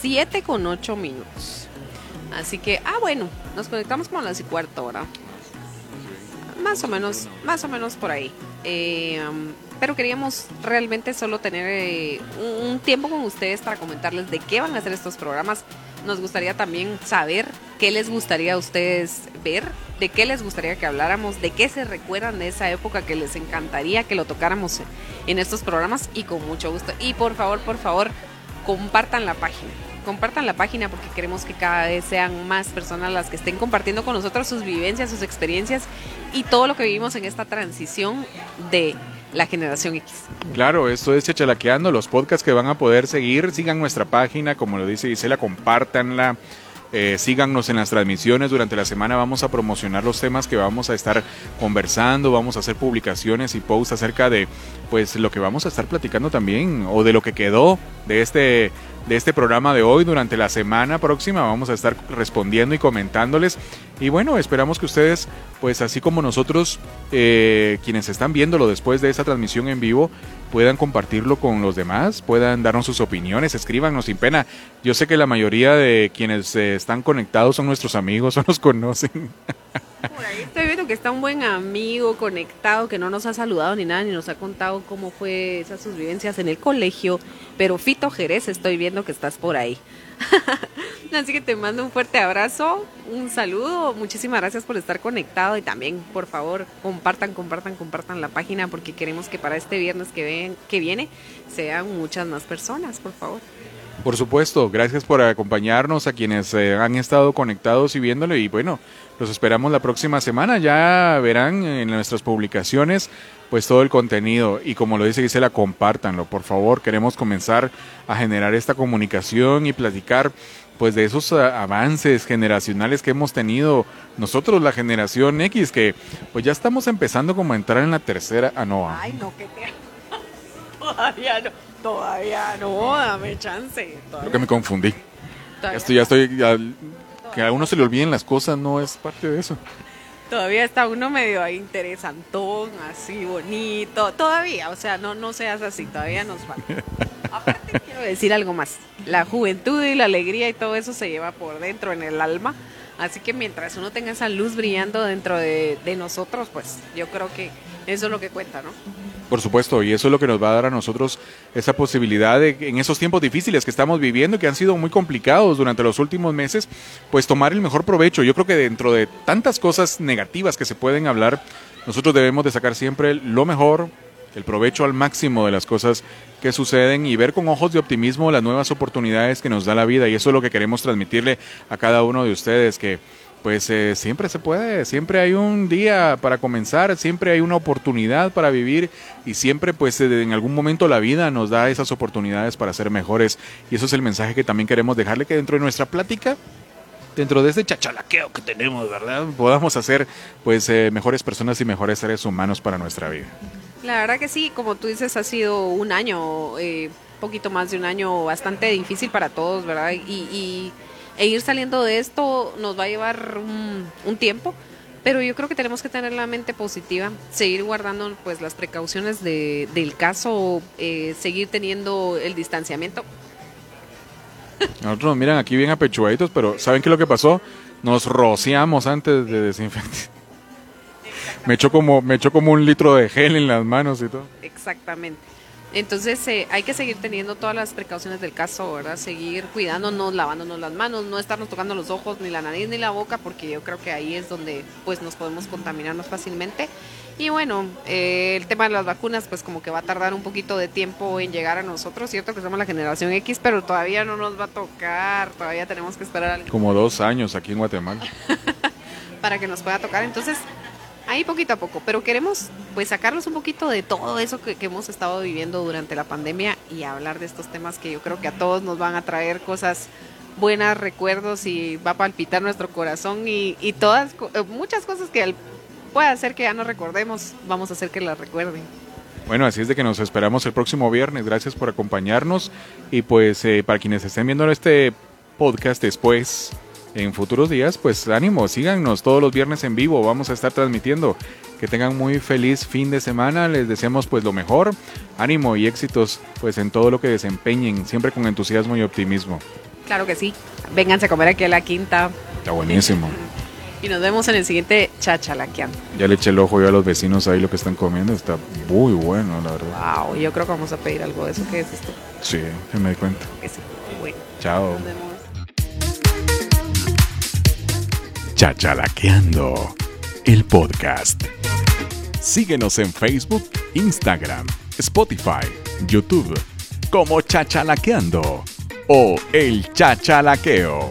7 con 8 minutos. Así que, ah, bueno, nos conectamos como a las y cuarto, ¿verdad? Más o menos, más o menos por ahí. Eh, um, pero queríamos realmente solo tener eh, un, un tiempo con ustedes para comentarles de qué van a hacer estos programas. Nos gustaría también saber qué les gustaría a ustedes ver, de qué les gustaría que habláramos, de qué se recuerdan de esa época que les encantaría que lo tocáramos en estos programas y con mucho gusto. Y por favor, por favor, compartan la página. Compartan la página porque queremos que cada vez sean más personas las que estén compartiendo con nosotros sus vivencias, sus experiencias y todo lo que vivimos en esta transición de la generación X. Claro, esto es Chachalaqueando, los podcasts que van a poder seguir. Sigan nuestra página, como lo dice Gisela, compártanla. Eh, síganos en las transmisiones. Durante la semana vamos a promocionar los temas que vamos a estar conversando vamos a hacer publicaciones y posts acerca de pues lo que vamos a estar platicando también o de lo que quedó de este de este programa de hoy. Durante la semana próxima vamos a estar respondiendo y comentándoles y bueno esperamos que ustedes pues así como nosotros eh, quienes están viéndolo después de esta transmisión en vivo puedan compartirlo con los demás, puedan darnos sus opiniones, escríbanos sin pena. Yo sé que la mayoría de quienes eh, están conectados son nuestros amigos <laughs> o nos conocen. Estoy viendo que está un buen amigo conectado que no nos ha saludado ni nada, ni nos ha contado cómo fue esas sus vivencias en el colegio. Pero Fito Jerez, estoy viendo que estás por ahí. <laughs> Así que te mando un fuerte abrazo, un saludo, muchísimas gracias por estar conectado y también, por favor, compartan, compartan, compartan la página porque queremos que para este viernes que, ven, que viene sean muchas más personas, por favor. Por supuesto, gracias por acompañarnos a quienes eh, han estado conectados y viéndolo y bueno, los esperamos la próxima semana. Ya verán en nuestras publicaciones pues todo el contenido y como lo dice Gisela, compártanlo, por favor. Queremos comenzar a generar esta comunicación y platicar pues de esos uh, avances generacionales que hemos tenido nosotros, la generación X, que pues ya estamos empezando como a entrar en la tercera, ah no, Ay, no, que te... <laughs> Todavía no, todavía no, dame chance. creo que me confundí. Ya estoy, ya estoy, ya- que a uno se le olviden las cosas no es parte de eso. Todavía está uno medio interesantón, así bonito. Todavía, o sea, no, no seas así, todavía nos falta. <laughs> Aparte, quiero decir algo más. La juventud y la alegría y todo eso se lleva por dentro en el alma. Así que mientras uno tenga esa luz brillando dentro de, de nosotros, pues yo creo que eso es lo que cuenta, ¿no? Por supuesto, y eso es lo que nos va a dar a nosotros esa posibilidad de, en esos tiempos difíciles que estamos viviendo, que han sido muy complicados durante los últimos meses, pues tomar el mejor provecho. Yo creo que dentro de tantas cosas negativas que se pueden hablar, nosotros debemos de sacar siempre lo mejor, el provecho al máximo de las cosas que suceden y ver con ojos de optimismo las nuevas oportunidades que nos da la vida. Y eso es lo que queremos transmitirle a cada uno de ustedes, que pues eh, siempre se puede, siempre hay un día para comenzar, siempre hay una oportunidad para vivir y siempre pues eh, en algún momento la vida nos da esas oportunidades para ser mejores y eso es el mensaje que también queremos dejarle que dentro de nuestra plática dentro de este chachalaqueo que tenemos, ¿verdad? Podamos hacer pues eh, mejores personas y mejores seres humanos para nuestra vida. La verdad que sí, como tú dices, ha sido un año, eh, poquito más de un año bastante difícil para todos, ¿verdad? Y, e ir saliendo de esto nos va a llevar un, tiempo, pero yo creo que tenemos que tener la mente positiva, seguir guardando pues las precauciones de, del caso, eh, seguir teniendo el distanciamiento. Nosotros nos miran aquí bien apechugaditos, pero ¿saben qué es lo que pasó? Nos rociamos antes de desinfectar. Me echó como me echó como un litro de gel en las manos y todo. Exactamente. Entonces eh, hay que seguir teniendo todas las precauciones del caso, ¿verdad? Seguir cuidándonos, lavándonos las manos, no estarnos tocando los ojos, ni la nariz, ni la boca, porque yo creo que ahí es donde pues nos podemos contaminar más fácilmente. Y bueno, eh, el tema de las vacunas pues como que va a tardar un poquito de tiempo en llegar a nosotros, cierto que somos la generación X, pero todavía no nos va a tocar, todavía tenemos que esperar. Como dos años aquí en Guatemala. <laughs> para que nos pueda tocar. Entonces ahí poquito a poco, pero queremos pues sacarnos un poquito de todo eso que, hemos estado viviendo durante la pandemia y hablar de estos temas que yo creo que a todos nos van a traer cosas buenas, recuerdos y va a palpitar nuestro corazón y, todas, eh, muchas cosas que puede hacer que ya no recordemos, vamos a hacer que las recuerden. Bueno, así es de que nos esperamos el próximo viernes. Gracias por acompañarnos y pues eh, para quienes estén viendo este podcast después, en futuros días, pues ánimo, síganos todos los viernes en vivo, vamos a estar transmitiendo. Que tengan muy feliz fin de semana, les deseamos pues lo mejor, ánimo y éxitos pues en todo lo que desempeñen, siempre con entusiasmo y optimismo. Claro que sí, vénganse a comer aquí a la quinta. Está buenísimo. <laughs> Y nos vemos en el siguiente chachalaqueando. Ya le eché el ojo yo a los vecinos ahí lo que están comiendo, está muy bueno, la verdad. Wow, yo creo que vamos a pedir algo de eso. ¿Qué es esto? Sí, me di cuenta. Bueno. Chao. Chachalaqueando, el podcast. Síguenos en Facebook, Instagram, Spotify, YouTube, como Chachalaqueando o El Chachalaqueo.